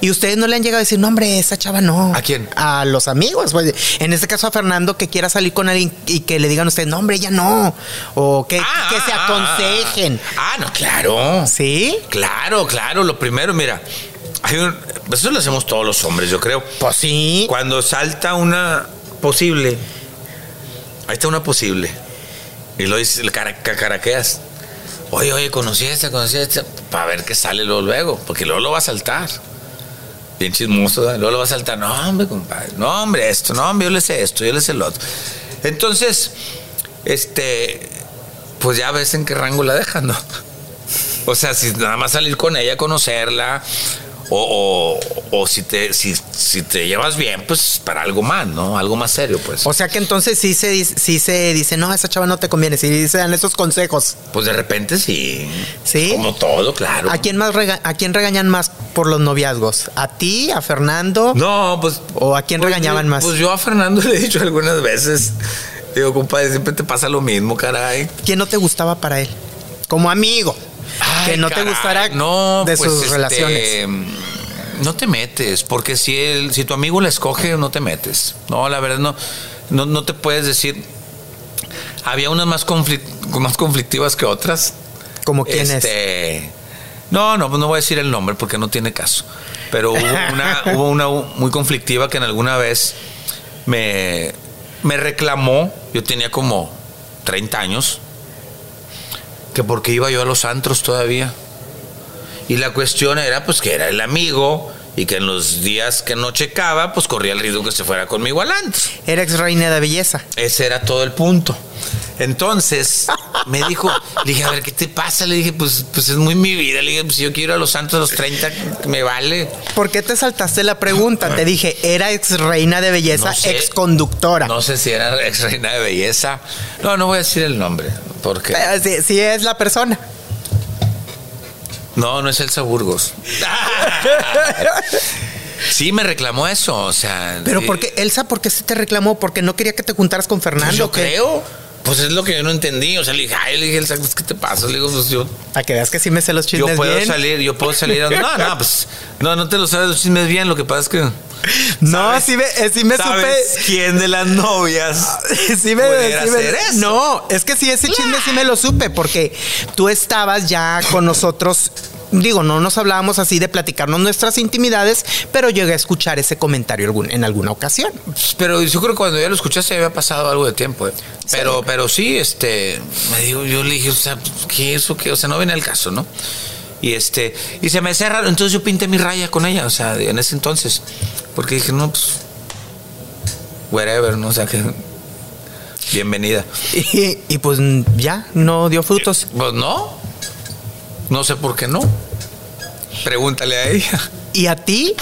Y ustedes no le han llegado a decir, no, hombre, esa chava no. ¿A quién? A los amigos. pues. En este caso a Fernando que quiera salir con alguien y que le digan a ustedes, no, hombre, ella no. O que, Ah, que se ah, aconsejen. Ah, no, claro. ¿Sí? Claro, claro. Lo primero, mira, hay un- eso lo hacemos todos los hombres, yo creo. Pues sí. Cuando salta una posible, ahí está una posible, y lo dices, cacaraqueas. Oye, oye, conocí a esta, conocí a esta, para ver qué sale luego, luego, porque luego lo va a saltar. Bien chismoso, luego lo va a saltar. No, hombre, compadre, no, hombre, esto, no, hombre, yo le sé esto, yo le sé lo otro. Entonces, este, pues ya ves en qué rango la dejan, ¿no? O sea, si nada más salir con ella, conocerla, o, o- o si, te, si, si te llevas bien, pues para algo más, ¿no? Algo más serio, pues. O sea que entonces sí se, sí se dice, no, esa chava no te conviene. Sí se dan esos consejos. Pues de repente sí. ¿Sí? Como todo, claro. ¿A quién, más rega- ¿A quién regañan más por los noviazgos? ¿A ti? ¿A Fernando? No, pues. ¿O a quién pues, regañaban más? Pues yo a Fernando le he dicho algunas veces. Digo, compadre, siempre te pasa lo mismo, caray. ¿Quién no te gustaba para él? Como amigo. Que no te gustara no, de pues, sus este, relaciones. No te metes, porque si él, si tu amigo la escoge, no te metes. No, la verdad no, no, no te puedes decir. Había unas más, conflic- más conflictivas que otras. ¿Como quién es? Este, No, no, pues no voy a decir el nombre porque no tiene caso. Pero hubo una, hubo una muy conflictiva que en alguna vez me, me reclamó. Yo tenía como 30 años. Que porque iba yo a los antros todavía. Y la cuestión era pues que era el amigo y que en los días que no checaba, pues corría el riesgo que se fuera conmigo al antro. Era ex reina de belleza. Ese era todo el punto. Entonces me dijo, le dije, a ver, ¿qué te pasa? Le dije, pues, pues es muy mi vida. Le dije, pues si yo quiero ir a los santos a los 30, me vale. ¿Por qué te saltaste la pregunta? Te dije, era ex reina de belleza, No sé. ex conductora. No sé si era ex reina de belleza. No, no voy a decir el nombre, porque... sí, sí es la persona. No, no es Elsa Burgos. Sí, me reclamó eso, o sea... Pero eh, ¿por qué, Elsa, por qué se te reclamó? Porque no quería que te juntaras con Fernando. Pues yo ¿o qué? creo. Pues es lo que yo no entendí. O sea, le dije, ay, le dije, ¿qué te pasa? Le digo, pues yo. Para que veas que sí me sé los chismes Yo puedo bien. salir, yo puedo salir. No, no, pues. No, no te lo sabes los chismes bien. Lo que pasa es que. No, sí me, eh, sí me ¿Sabes supe. quién de las novias Sí me, sí eso? No, es que sí, ese chisme sí me lo supe, porque tú estabas ya con nosotros. Digo, no nos hablábamos así de platicarnos nuestras intimidades, pero llegué a escuchar ese comentario algún- en alguna ocasión. Pero yo creo que cuando ya lo escuchaste había pasado algo de tiempo. eh. Pero, pero sí, este, me digo, yo le dije, o sea, ¿qué eso qué? O sea, no viene al caso, ¿no? Y este, y se me raro, entonces yo pinté mi raya con ella, o sea, en ese entonces. Porque dije, no, pues, whatever, ¿no? O sea, que, bienvenida. Y, y pues ya, no dio frutos. Pues no, no sé por qué no. Pregúntale a ella. ¿Y a ti?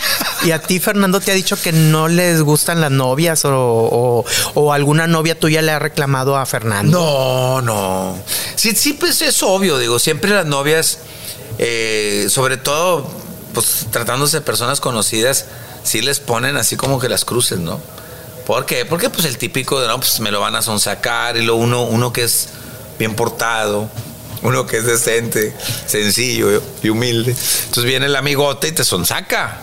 ¿Y a ti, Fernando, te ha dicho que no les gustan las novias o, o- o alguna novia tuya le ha reclamado a Fernando? No, no. Sí, sí, pues es obvio, digo, siempre las novias, eh, sobre todo, pues tratándose de personas conocidas, sí les ponen así como que las cruces, ¿no? ¿Por qué? Porque pues el típico de, no, pues me lo van a sonsacar y lo uno, uno que es bien portado, uno que es decente, sencillo y humilde. Entonces viene el amigote y te sonsaca.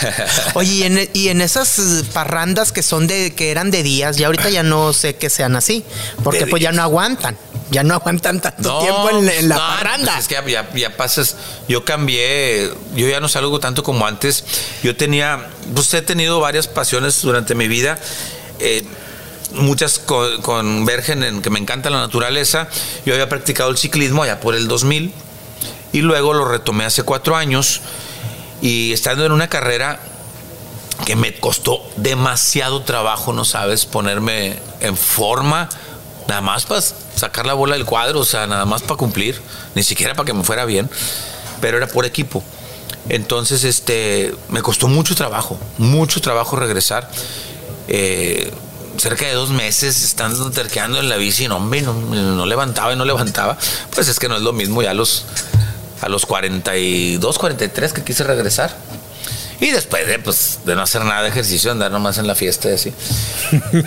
Oye, y en, y en esas parrandas que son de que eran de días, ya ahorita ya no sé que sean así, porque De pues ya no aguantan, ya no aguantan tanto tiempo en, en la no, parranda. pues es que ya, ya- ya pasas. Yo cambié, yo ya no salgo tanto como antes. Yo tenía, pues he tenido varias pasiones durante mi vida. eh, muchas co- convergen en que me encanta la naturaleza. Yo había practicado el ciclismo allá por el 2000 y luego lo retomé hace cuatro años y estando en una carrera que me costó demasiado trabajo, no sabes, ponerme en forma, nada más para sacar la bola del cuadro, o sea, nada más para cumplir, ni siquiera para que me fuera bien, pero era por equipo. Entonces, este, me costó mucho trabajo, mucho trabajo regresar. Eh, cerca de dos meses estando terqueando en la bici, no, hombre, no, levantaba y no levantaba. Pues es que no es lo mismo ya a los, a los 42, 43 que quise regresar. Y después de, pues, de no hacer nada de ejercicio, andar nomás en la fiesta y así.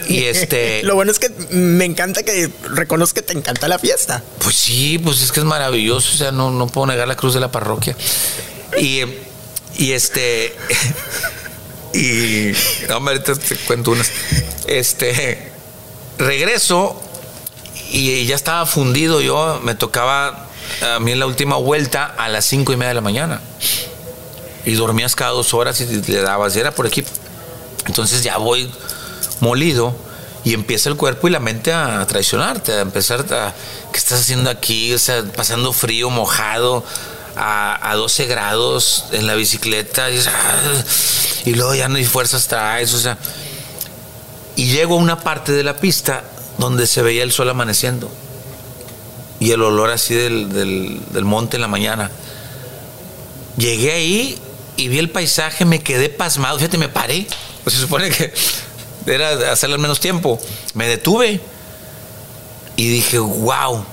Y este. Lo bueno es que me encanta que reconozco que te encanta la fiesta. Pues sí, pues es que es maravilloso. O sea, no, no puedo negar la cruz de la parroquia. Y, y este. Y. No, hombre, ahorita te cuento unas. Este. Regreso y ya estaba fundido yo. Me tocaba a mí en la última vuelta a las cinco y media de la mañana. Y dormías cada dos horas y le dabas. Y era por equipo. Entonces ya voy molido y empieza el cuerpo y la mente a traicionarte, a empezar a, ¿qué estás haciendo aquí? O sea, pasando frío, mojado, a, a 12 grados en la bicicleta, y, y luego ya no hay fuerzas traes, o sea, y llego a una parte de la pista donde se veía el sol amaneciendo y el olor así del, del- del monte en la mañana. Llegué ahí y vi el paisaje, me quedé pasmado. Fíjate, me paré. Pues se supone que era hacerle al menos tiempo. Me detuve y dije, wow.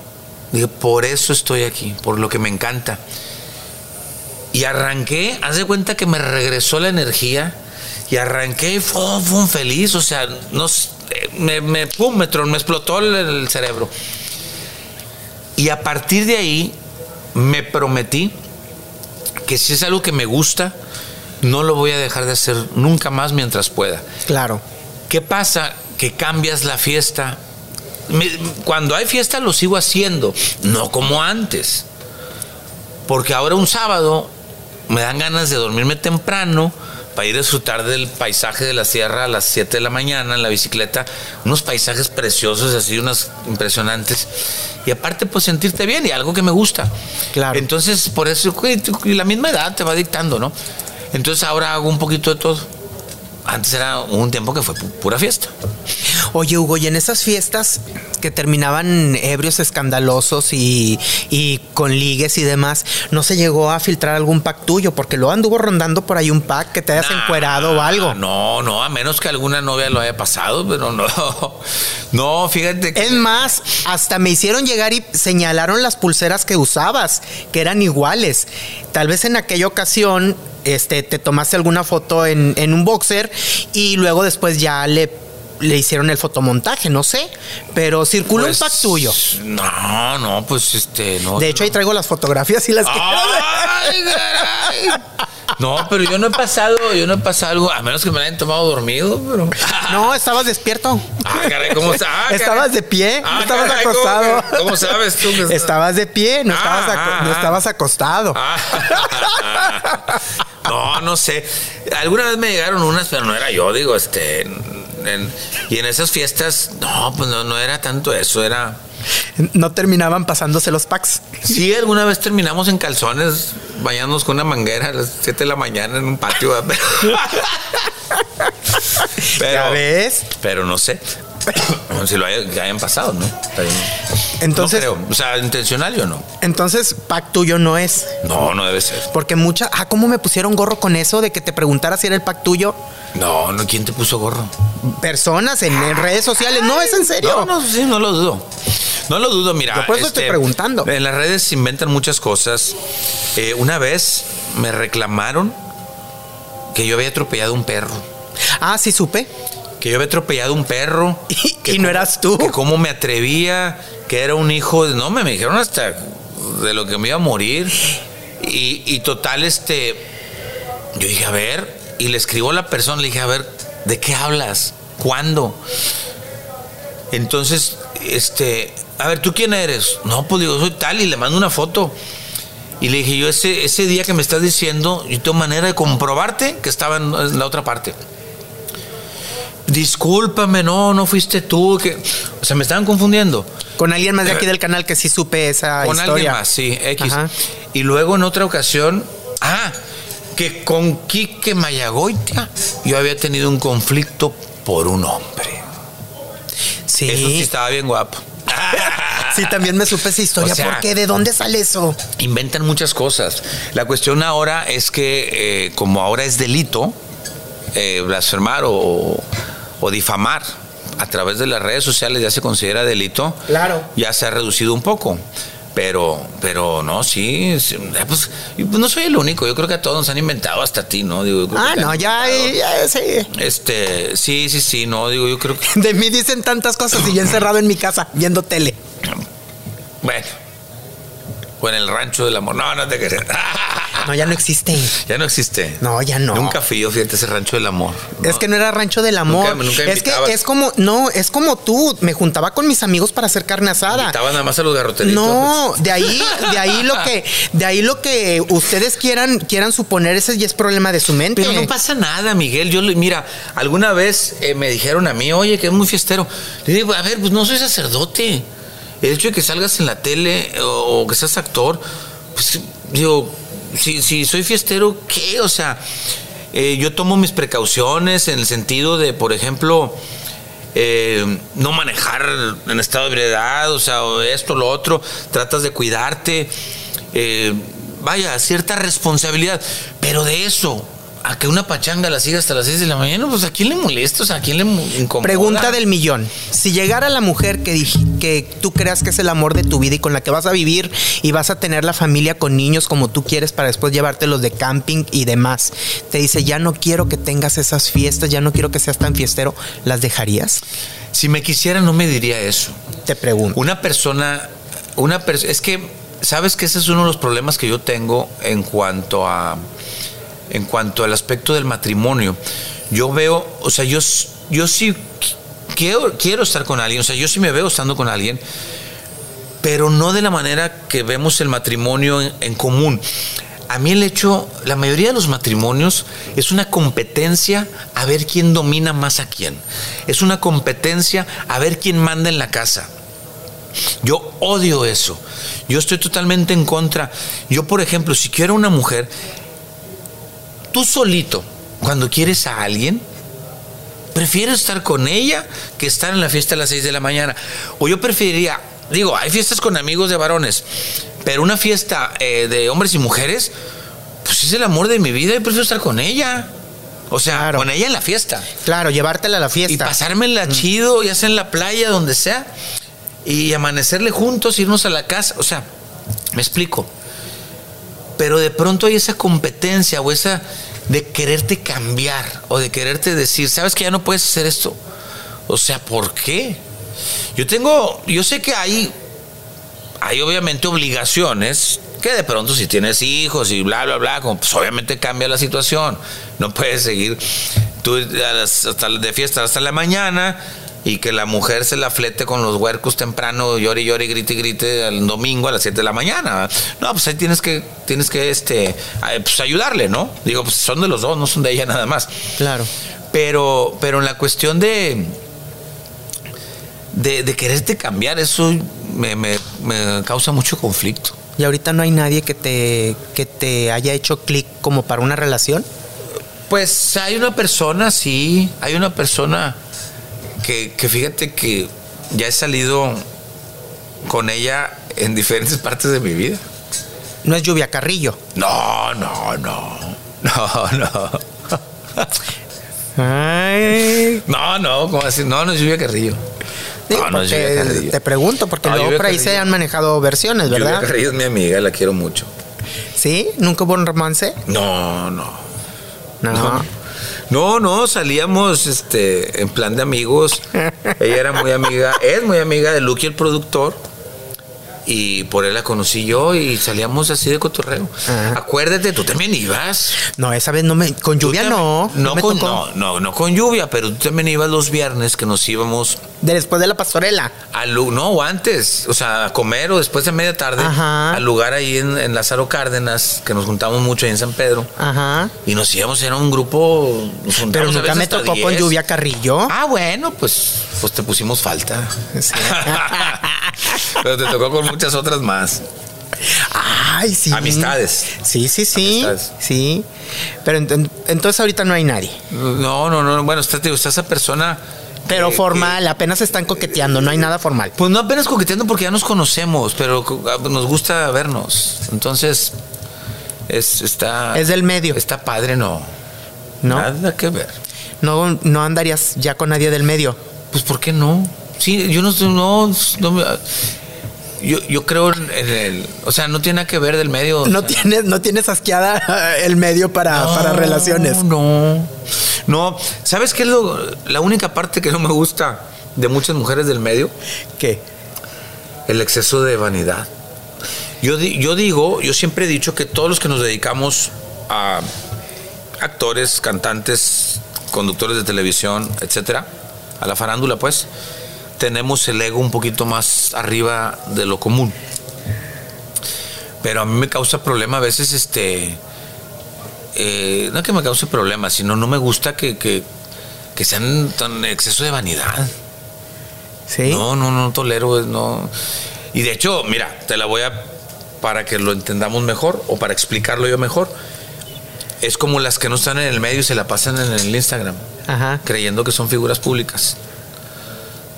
Dije, por eso estoy aquí, por lo que me encanta. Y arranqué, haz de cuenta que me regresó la energía y arranqué y fue, fue feliz. O sea, no, eh, me, me, pum, me, tron- me explotó el, el cerebro. Y a partir de ahí me prometí que si es algo que me gusta, no lo voy a dejar de hacer nunca más mientras pueda. Claro. ¿Qué pasa? Que cambias la fiesta. Me- cuando hay fiesta lo sigo haciendo, no como antes. Porque ahora un sábado me dan ganas de dormirme temprano para ir a disfrutar del paisaje de la sierra a las 7 de la mañana en la bicicleta. Unos paisajes preciosos, así, unas impresionantes. Y aparte, pues sentirte bien y algo que me gusta. Claro. Entonces, por eso, y la misma edad te va dictando, ¿no? Entonces ahora hago un poquito de todo. Antes era un tiempo que fue pu- pura fiesta. Oye, Hugo, y en esas fiestas que terminaban ebrios escandalosos y, y con ligues y demás, ¿no se llegó a filtrar algún pack tuyo? Porque luego anduvo rondando por ahí un pack que te hayas Nah, encuerado o algo. No, no, a menos que alguna novia lo haya pasado, pero no. No, fíjate que. Es más, hasta me hicieron llegar y señalaron las pulseras que usabas, que eran iguales. Tal vez en aquella ocasión este, te tomaste alguna foto en, en un boxer y luego después ya le le hicieron el fotomontaje, no sé. Pero circuló Pues, un pack tuyo. No, no, pues este, no. De hecho, ahí traigo las fotografías y las. ¡Ay, caray! No, pero yo no he pasado, yo no he pasado algo, a menos que me la hayan tomado dormido, pero. No, estabas despierto. Ah, caray, ¿cómo? Ah, caray. estabas de pie, no Ah, estabas caray, ¿cómo acostado. ¿Cómo, sabes tú que Estabas de pie, no, Ah, estabas, no ah. estabas acostado. No, no sé. Alguna vez me llegaron unas, pero no era yo, digo, este. En- y en esas fiestas, no, pues no, no era tanto eso, era. No terminaban pasándose los packs. Sí, alguna vez terminamos en calzones, bañándonos con una manguera a las 7 de la mañana en un patio. Pero, ¿Ya ves? pero no sé. si lo haya- que hayan pasado, ¿no? Está bien. Entonces- No creo. O sea, intencional yo no. Entonces, pack tuyo no es. No, no debe ser. Porque mucha. Ah, ¿cómo me pusieron gorro con eso de que te preguntara si era el pack tuyo? No, no, ¿quién te puso gorro? Personas en, redes sociales. No, es en serio. No, no, sí, no lo dudo. No lo dudo, mira. este, Yo por eso estoy preguntando. En las redes se inventan muchas cosas. Eh, una vez me reclamaron que yo había atropellado un perro. Ah, sí supe. Que yo había atropellado un perro. Y, que y no cómo- eras tú. Que cómo me atrevía, que era un hijo de... No, me, me dijeron hasta de lo que me iba a morir. Y, y total, este... Yo dije, a ver, y le escribo a la persona, le dije, a ver, ¿de qué hablas? ¿Cuándo? Entonces, este, a ver, ¿tú quién eres? No, pues digo, soy tal y le mando una foto. Y le dije, yo ese, ese día que me estás diciendo, yo tengo manera de comprobarte que estaba en la otra parte. Discúlpame, no, no fuiste tú. Que... O sea, me estaban confundiendo. Con alguien más de aquí del canal que sí supe esa Con historia. alguien más, sí, X. Ajá. Y luego en otra ocasión, ah, que con Quique Mayagoitia yo había tenido un conflicto por un hombre. Sí. Eso sí estaba bien guapo. Sí, también me supe esa historia. O sea- ¿Por qué? ¿De dónde sale eso? Inventan muchas cosas. La cuestión ahora es que, eh, como ahora es delito, eh, blasfemar o, o difamar a través de las redes sociales ya se considera delito. Claro. Ya se ha reducido un poco. Pero, pero no, sí, sí, pues, pues no soy el único. Yo creo que a todos nos han inventado, hasta a ti, ¿no? Digo, Ah, no, ya, ya, sí. Este, sí, sí, sí, no, digo, yo creo que. De mí dicen tantas cosas y yo encerrado en mi casa viendo tele. Bueno. O en el rancho del amor. No, no te creas. No, ya no existe. Ya no existe. No, ya no. Nunca fui yo, fíjate, ese rancho del amor. Es No. que no era rancho del amor. Nunca- nunca es que es como, no, es como tú. Me juntaba con mis amigos para hacer carne asada. Invitaban nada más a los garroteritos. No, de ahí, de ahí lo que, de ahí lo que ustedes quieran, quieran suponer, ese ya es problema de su mente. Pero no pasa nada, Miguel. Yo, mira, alguna vez eh, me dijeron a mí, oye, que es muy fiestero. Le digo, a ver, pues no soy sacerdote. El hecho de que salgas en la tele o, o que seas actor, pues digo, si, si soy fiestero, ¿qué? O sea, eh, yo tomo mis precauciones en el sentido de, por ejemplo, eh, no manejar en estado de ebriedad, o sea, esto, lo otro, tratas de cuidarte, eh, vaya, cierta responsabilidad, pero de eso, a que una pachanga la siga hasta las 6 de la mañana, pues a quién le molesta, o sea, a quién le mo- incomoda. Pregunta del millón. Si llegara la mujer que, que tú creas que es el amor de tu vida y con la que vas a vivir y vas a tener la familia con niños como tú quieres para después llevártelos de camping y demás, te dice, ya no quiero que tengas esas fiestas, ya no quiero que seas tan fiestero, ¿las dejarías? Si me quisiera, no me diría eso. Te pregunto. Una persona, una persona, es que, sabes que ese es uno de los problemas que yo tengo en cuanto a, en cuanto al aspecto del matrimonio. Yo veo, o sea, yo, yo sí qu- quiero, quiero estar con alguien, o sea, yo sí me veo estando con alguien, pero no de la manera que vemos el matrimonio en, en común. A mí el hecho, la mayoría de los matrimonios es una competencia a ver quién domina más a quién. Es una competencia a ver quién manda en la casa. Yo odio eso. Yo estoy totalmente en contra. Yo, por ejemplo, si quiero una mujer, tú solito, cuando quieres a alguien, prefieres estar con ella que estar en la fiesta a las 6 de la mañana. O yo preferiría, digo, hay fiestas con amigos de varones, pero una fiesta eh, de hombres y mujeres, pues es el amor de mi vida y prefiero estar con ella. O sea, Claro. con ella en la fiesta. Claro, llevártela a la Y fiesta. pasármela chido, ya sea en la playa, donde sea, y amanecerle juntos, irnos a la casa. O sea, me explico. Pero de pronto hay esa competencia o esa de quererte cambiar o de quererte decir, sabes que ya no puedes hacer esto. O sea, ¿por qué? Yo tengo, yo sé que hay, hay obviamente obligaciones que de pronto si tienes hijos y bla, bla, bla, pues obviamente cambia la situación. No puedes seguir tú hasta de fiesta hasta la mañana y que la mujer se la flete con los huercos temprano, llore, llore, grite, grite el domingo a las 7 de la mañana. No, pues ahí tienes que, tienes que este, pues ayudarle, ¿no? Digo, pues son de los dos, no son de ella nada más. Claro. Pero, pero en la cuestión de, de, quererte cambiar, eso me, me, causa mucho conflicto. ¿Y ahorita no hay nadie que te, que te haya hecho clic como para una relación? Pues hay una persona, sí, hay una persona que, fíjate que ya he salido con ella en diferentes partes de mi vida. ¿No es Lluvia Carrillo? No, no, no. No, no. No, no, ¿cómo así? No, no es Lluvia Carrillo. no, no es Lluvia Carrillo. Te pregunto, porque luego por ahí se han manejado versiones, ¿verdad? Lluvia Carrillo es mi amiga, la quiero mucho. ¿Sí? ¿Nunca hubo un romance? No, no. No. No, no, salíamos este, en plan de amigos. Ella era muy amiga, es muy amiga de Lucky, el productor y por él la conocí yo y salíamos así de cotorreo. Acuérdate, tú también ibas. No, esa vez no me. Con lluvia no. No, con, no, no, con lluvia, pero tú también ibas los viernes que nos íbamos. Después de la pastorela. Al, no, o antes. O sea, a comer o después de media tarde. Al lugar ahí en, en, Lázaro Cárdenas, que nos juntamos mucho ahí en San Pedro. Ajá. Y nos íbamos, era un grupo. pero nunca me tocó con lluvia Carrillo. Ah, bueno, pues, pues te pusimos falta. Sí. pero te tocó con muchas otras más. Ay, sí. Amistades. Sí, sí, sí. Sí. Pero entonces ahorita no hay nadie. No, no, no. Bueno, está, está esa persona. Pero formal, apenas están coqueteando, no hay nada formal. Pues no apenas coqueteando porque ya nos conocemos, pero ah, nos gusta vernos. Entonces, es, está. Es del medio. Está padre, no. No. Nada que ver. No, no andarías ya con nadie del medio. Pues, ¿por qué no? Sí, yo no, no, no yo, yo creo en el. O sea, no tiene nada que ver del medio. No tienes, no tienes asqueada el medio para, para relaciones. No. No. ¿Sabes qué es lo, la única parte que no me gusta de muchas mujeres del medio? ¿Qué? El exceso de vanidad. Yo, yo digo, yo siempre he dicho que todos los que nos dedicamos a actores, cantantes, conductores de televisión, etcétera, a la farándula, pues tenemos el ego un poquito más arriba de lo común. Pero a mí me causa problema a veces, este, eh, no que me cause problema, sino no me gusta que, que, sean tan exceso de vanidad. Sí. No, no, no tolero, no. Y de hecho, mira, te la voy a, para que lo entendamos mejor o para explicarlo yo mejor, es como las que no están en el medio y se la pasan en el Instagram, creyendo que son figuras públicas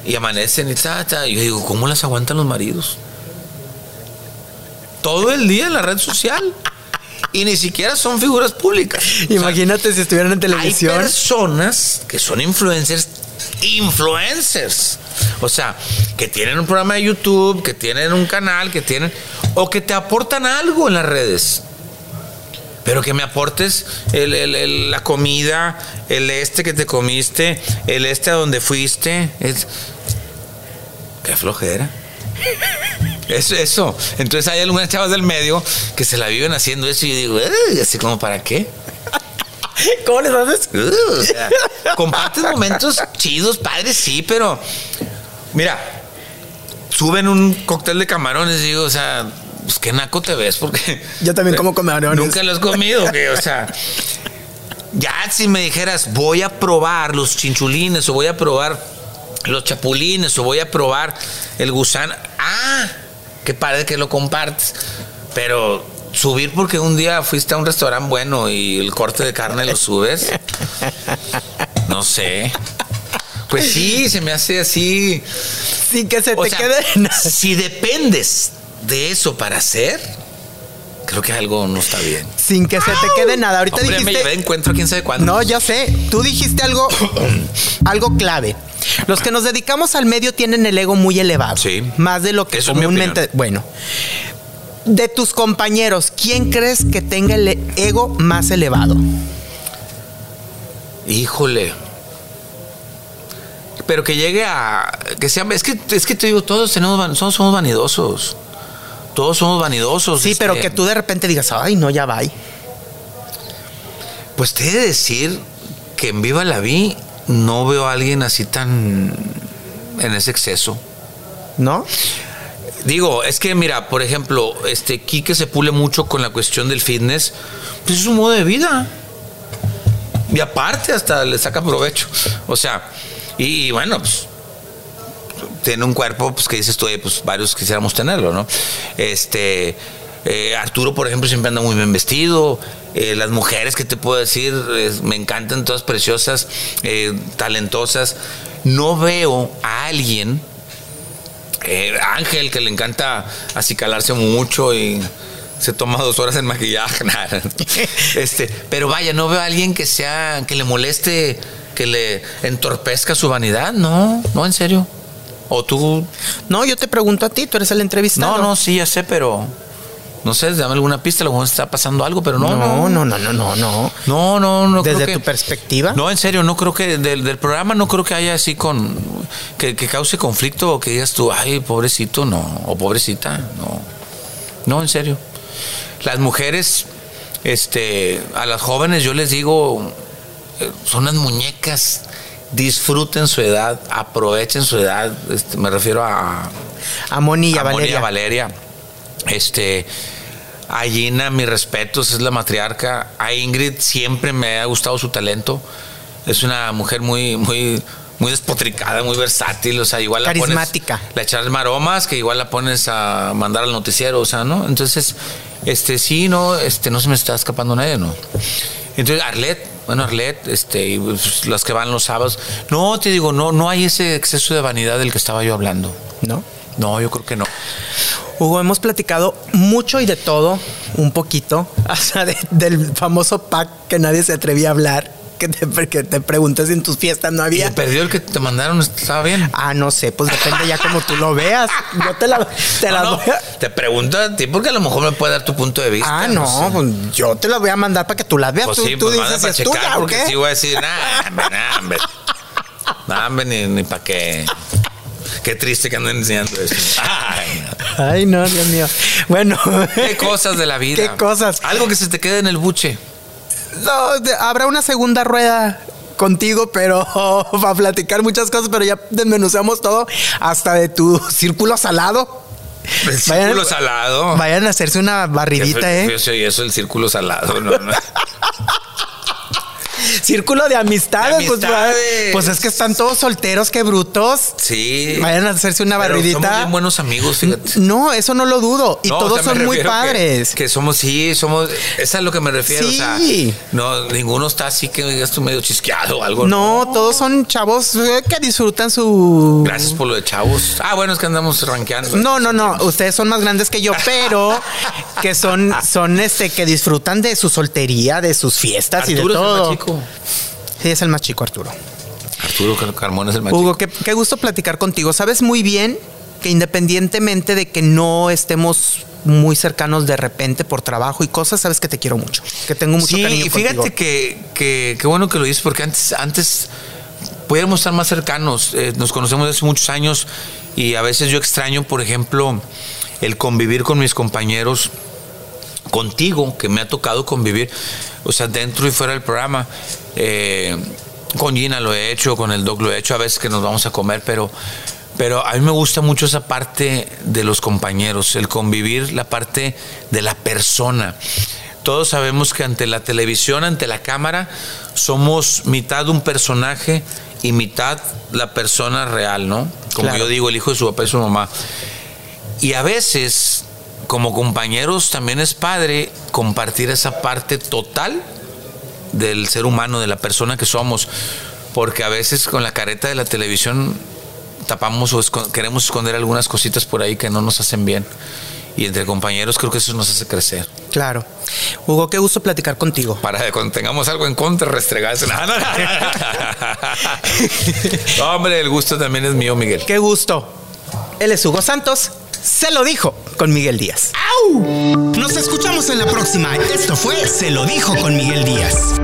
y amanecen y ta, ta. Yo digo, ¿cómo las aguantan los maridos? Todo el día en la red social. Y ni siquiera son figuras públicas. Imagínate si estuvieran en televisión. Hay personas que son influencers, influencers. O sea, que tienen un programa de YouTube, que tienen un canal, que tienen. o que te aportan algo en las redes. Pero que me aportes la comida, el este que te comiste, el este a donde fuiste. Es, qué flojera. Eso, eso. Entonces hay algunas chavas del medio que se la viven haciendo eso y yo digo, así como para qué. ¿Cómo les haces? comparten momentos chidos, padres, sí, pero mira, suben un cóctel de camarones y digo, o sea, pues qué naco te ves, porque. Yo también como camarones. Nunca lo has comido, que, o sea. Ya si me dijeras, voy a probar los chinchulines o voy a probar los chapulines o voy a probar el gusano. Ah, qué padre que lo compartes. Pero subir porque un día fuiste a un restaurante bueno y el corte de carne lo subes. No sé. Pues sí, se me hace así. Sin que se te quede. Si dependes de eso para hacer, creo que algo no está bien. Sin que se te quede nada. Ahorita dijiste. me llevé encuentro quién sabe cuándo. No, ya sé. Tú dijiste algo, algo clave. Los que nos dedicamos al medio tienen el ego muy elevado. Sí. Más de lo que comúnmente. bueno. De tus compañeros, ¿quién crees que tenga el ego más elevado? Híjole. pero que llegue a. Que sea, es, que, es que te digo, todos, tenemos, van- somos vanidosos. Todos somos vanidosos. Sí, pero este, que tú de repente digas, ay, no, ya va. Pues te he de decir que en Viva la Vi no veo a alguien así tan. en ese exceso. ¿No? Digo, es que mira, por ejemplo, este Quique se pule mucho con la cuestión del fitness, pues es un modo de vida. Y aparte hasta le saca provecho. O sea, y, y bueno, pues tiene un cuerpo pues que dices tú, "Oye, pues varios quisiéramos tenerlo, ¿no? Este eh, Arturo, por ejemplo, siempre anda muy bien vestido. Eh, las mujeres que te puedo decir, me encantan todas preciosas, eh, talentosas. No veo a alguien Ángel, que le encanta acicalarse mucho y se toma dos horas en maquillaje. este, pero vaya, no veo a alguien que sea, que le moleste, que le entorpezca su vanidad. No, no, en serio. O tú. No, yo te pregunto a ti, tú eres el entrevistado. No, no, sí, ya sé, pero. No sé, dame alguna pista, a lo mejor está pasando algo, pero no. No, no, no, no, no, no. No, no, no. creo Desde que- tu perspectiva. No, en serio, no creo que del, del programa no creo que haya así con que, que cause conflicto o que digas tú, ay, pobrecito, no, o pobrecita, no. No, en serio. Las mujeres, este, a las jóvenes yo les digo, eh, son unas muñecas, disfruten su edad, aprovechen su edad, este, me refiero a, A Moni y a a Moni Valeria. Valeria. Este. A Gina, mis respetos, es la matriarca. A Ingrid siempre me ha gustado su talento. Es una mujer muy, muy, muy despotricada, muy versátil. O sea, igual la Carismática. pones. La echas maromas, que igual la pones a mandar al noticiero, o sea, ¿no? Entonces, este, sí, no, este, no se me está escapando nadie, ¿no? Entonces, Arlet, bueno, Arlet, este, y, pues, las que van los sábados. No, te digo, no, no hay ese exceso de vanidad del que estaba yo hablando. ¿No? No, yo creo que no. Hugo, hemos platicado mucho y de todo, un poquito, hasta de- del famoso pack que nadie se atrevía a hablar, que te, que te pregunté si en tus fiestas no ¿Y había. se perdió el que te mandaron? ¿Estaba bien? Ah, no sé, pues depende ya como tú lo veas. Yo te la, te la No, voy a- Te pregunto a ti porque a lo mejor me puede dar tu punto de vista. Ah, no, sé. pues yo te la voy a mandar para que tú las veas. Pues tú sí, tú pues dices para es tuya checar o porque qué. sí voy a decir, nah, nah, hombre. Nah, hombre, ni, ni para qué. Qué triste que anden enseñando esto. Ay, no. Ay, no, Dios mío. Bueno. Qué cosas de la vida. Qué cosas. Algo que se te quede en el buche. No, habrá una segunda rueda contigo, pero para platicar muchas cosas, pero ya desmenuzamos todo, hasta de tu círculo salado. El Vayan- círculo salado. Vayan a hacerse una barridita, feo- ¿eh? se oye eso, el círculo salado. No, no. Círculo de amistades, De pues, amistades. pues es que están todos solteros, qué brutos. Sí. Vayan a hacerse una Pero barridita. Somos bien buenos amigos, fíjate. No, eso no lo dudo. Y No, o todos sea, son muy que- padres. Que, somos, sí, somos. Esa es a lo que me refiero. O sea, Sí. no, ninguno está así que digas tú medio chisqueado o algo. No, todos son chavos eh, que disfrutan su. Gracias por lo de chavos. Ah, bueno, es que andamos rankeando. No, no, no. Ustedes son más grandes que yo, pero que son, son este, que disfrutan de su soltería, de sus fiestas y de Arturo es el todo. más chico. Sí, es el más chico, Arturo. Arturo Car- Carmón es el más Hugo, chico. qué, qué gusto platicar contigo. Sabes muy bien que independientemente de que no estemos muy cercanos de repente por trabajo y cosas, sabes que te quiero mucho, que tengo mucho Sí, cariño y fíjate contigo. que, que, qué bueno que lo dices, porque antes, antes pudiéramos estar más cercanos. Eh, nos conocemos desde hace muchos años y a veces yo extraño, por ejemplo, el convivir con mis compañeros, contigo, que me ha tocado convivir, o sea, dentro y fuera del programa. Eh, con Gina lo he hecho, con el Doc lo he hecho, a veces que nos vamos a comer, pero, pero a mí me gusta mucho esa parte de los compañeros, el convivir, la parte de la persona. Todos sabemos que ante la televisión, ante la cámara, somos mitad un personaje y mitad la persona real, ¿no? Como Claro. yo digo, el hijo de su papá y su mamá. Y a veces, como compañeros, también es padre compartir esa parte total del ser humano, de la persona que somos. Porque a veces con la careta de la televisión tapamos o queremos esconder algunas cositas por ahí que no nos hacen bien. Y entre compañeros creo que eso nos hace crecer. Claro. Hugo, qué gusto platicar contigo. Para que cuando tengamos algo en contra, restregarse. No, no, no. No, hombre, el gusto también es mío, Miguel. Qué gusto. Él es Hugo Santos. Se lo dijo con Miguel Díaz. Nos escuchamos en la próxima. Esto fue Se lo dijo con Miguel Díaz.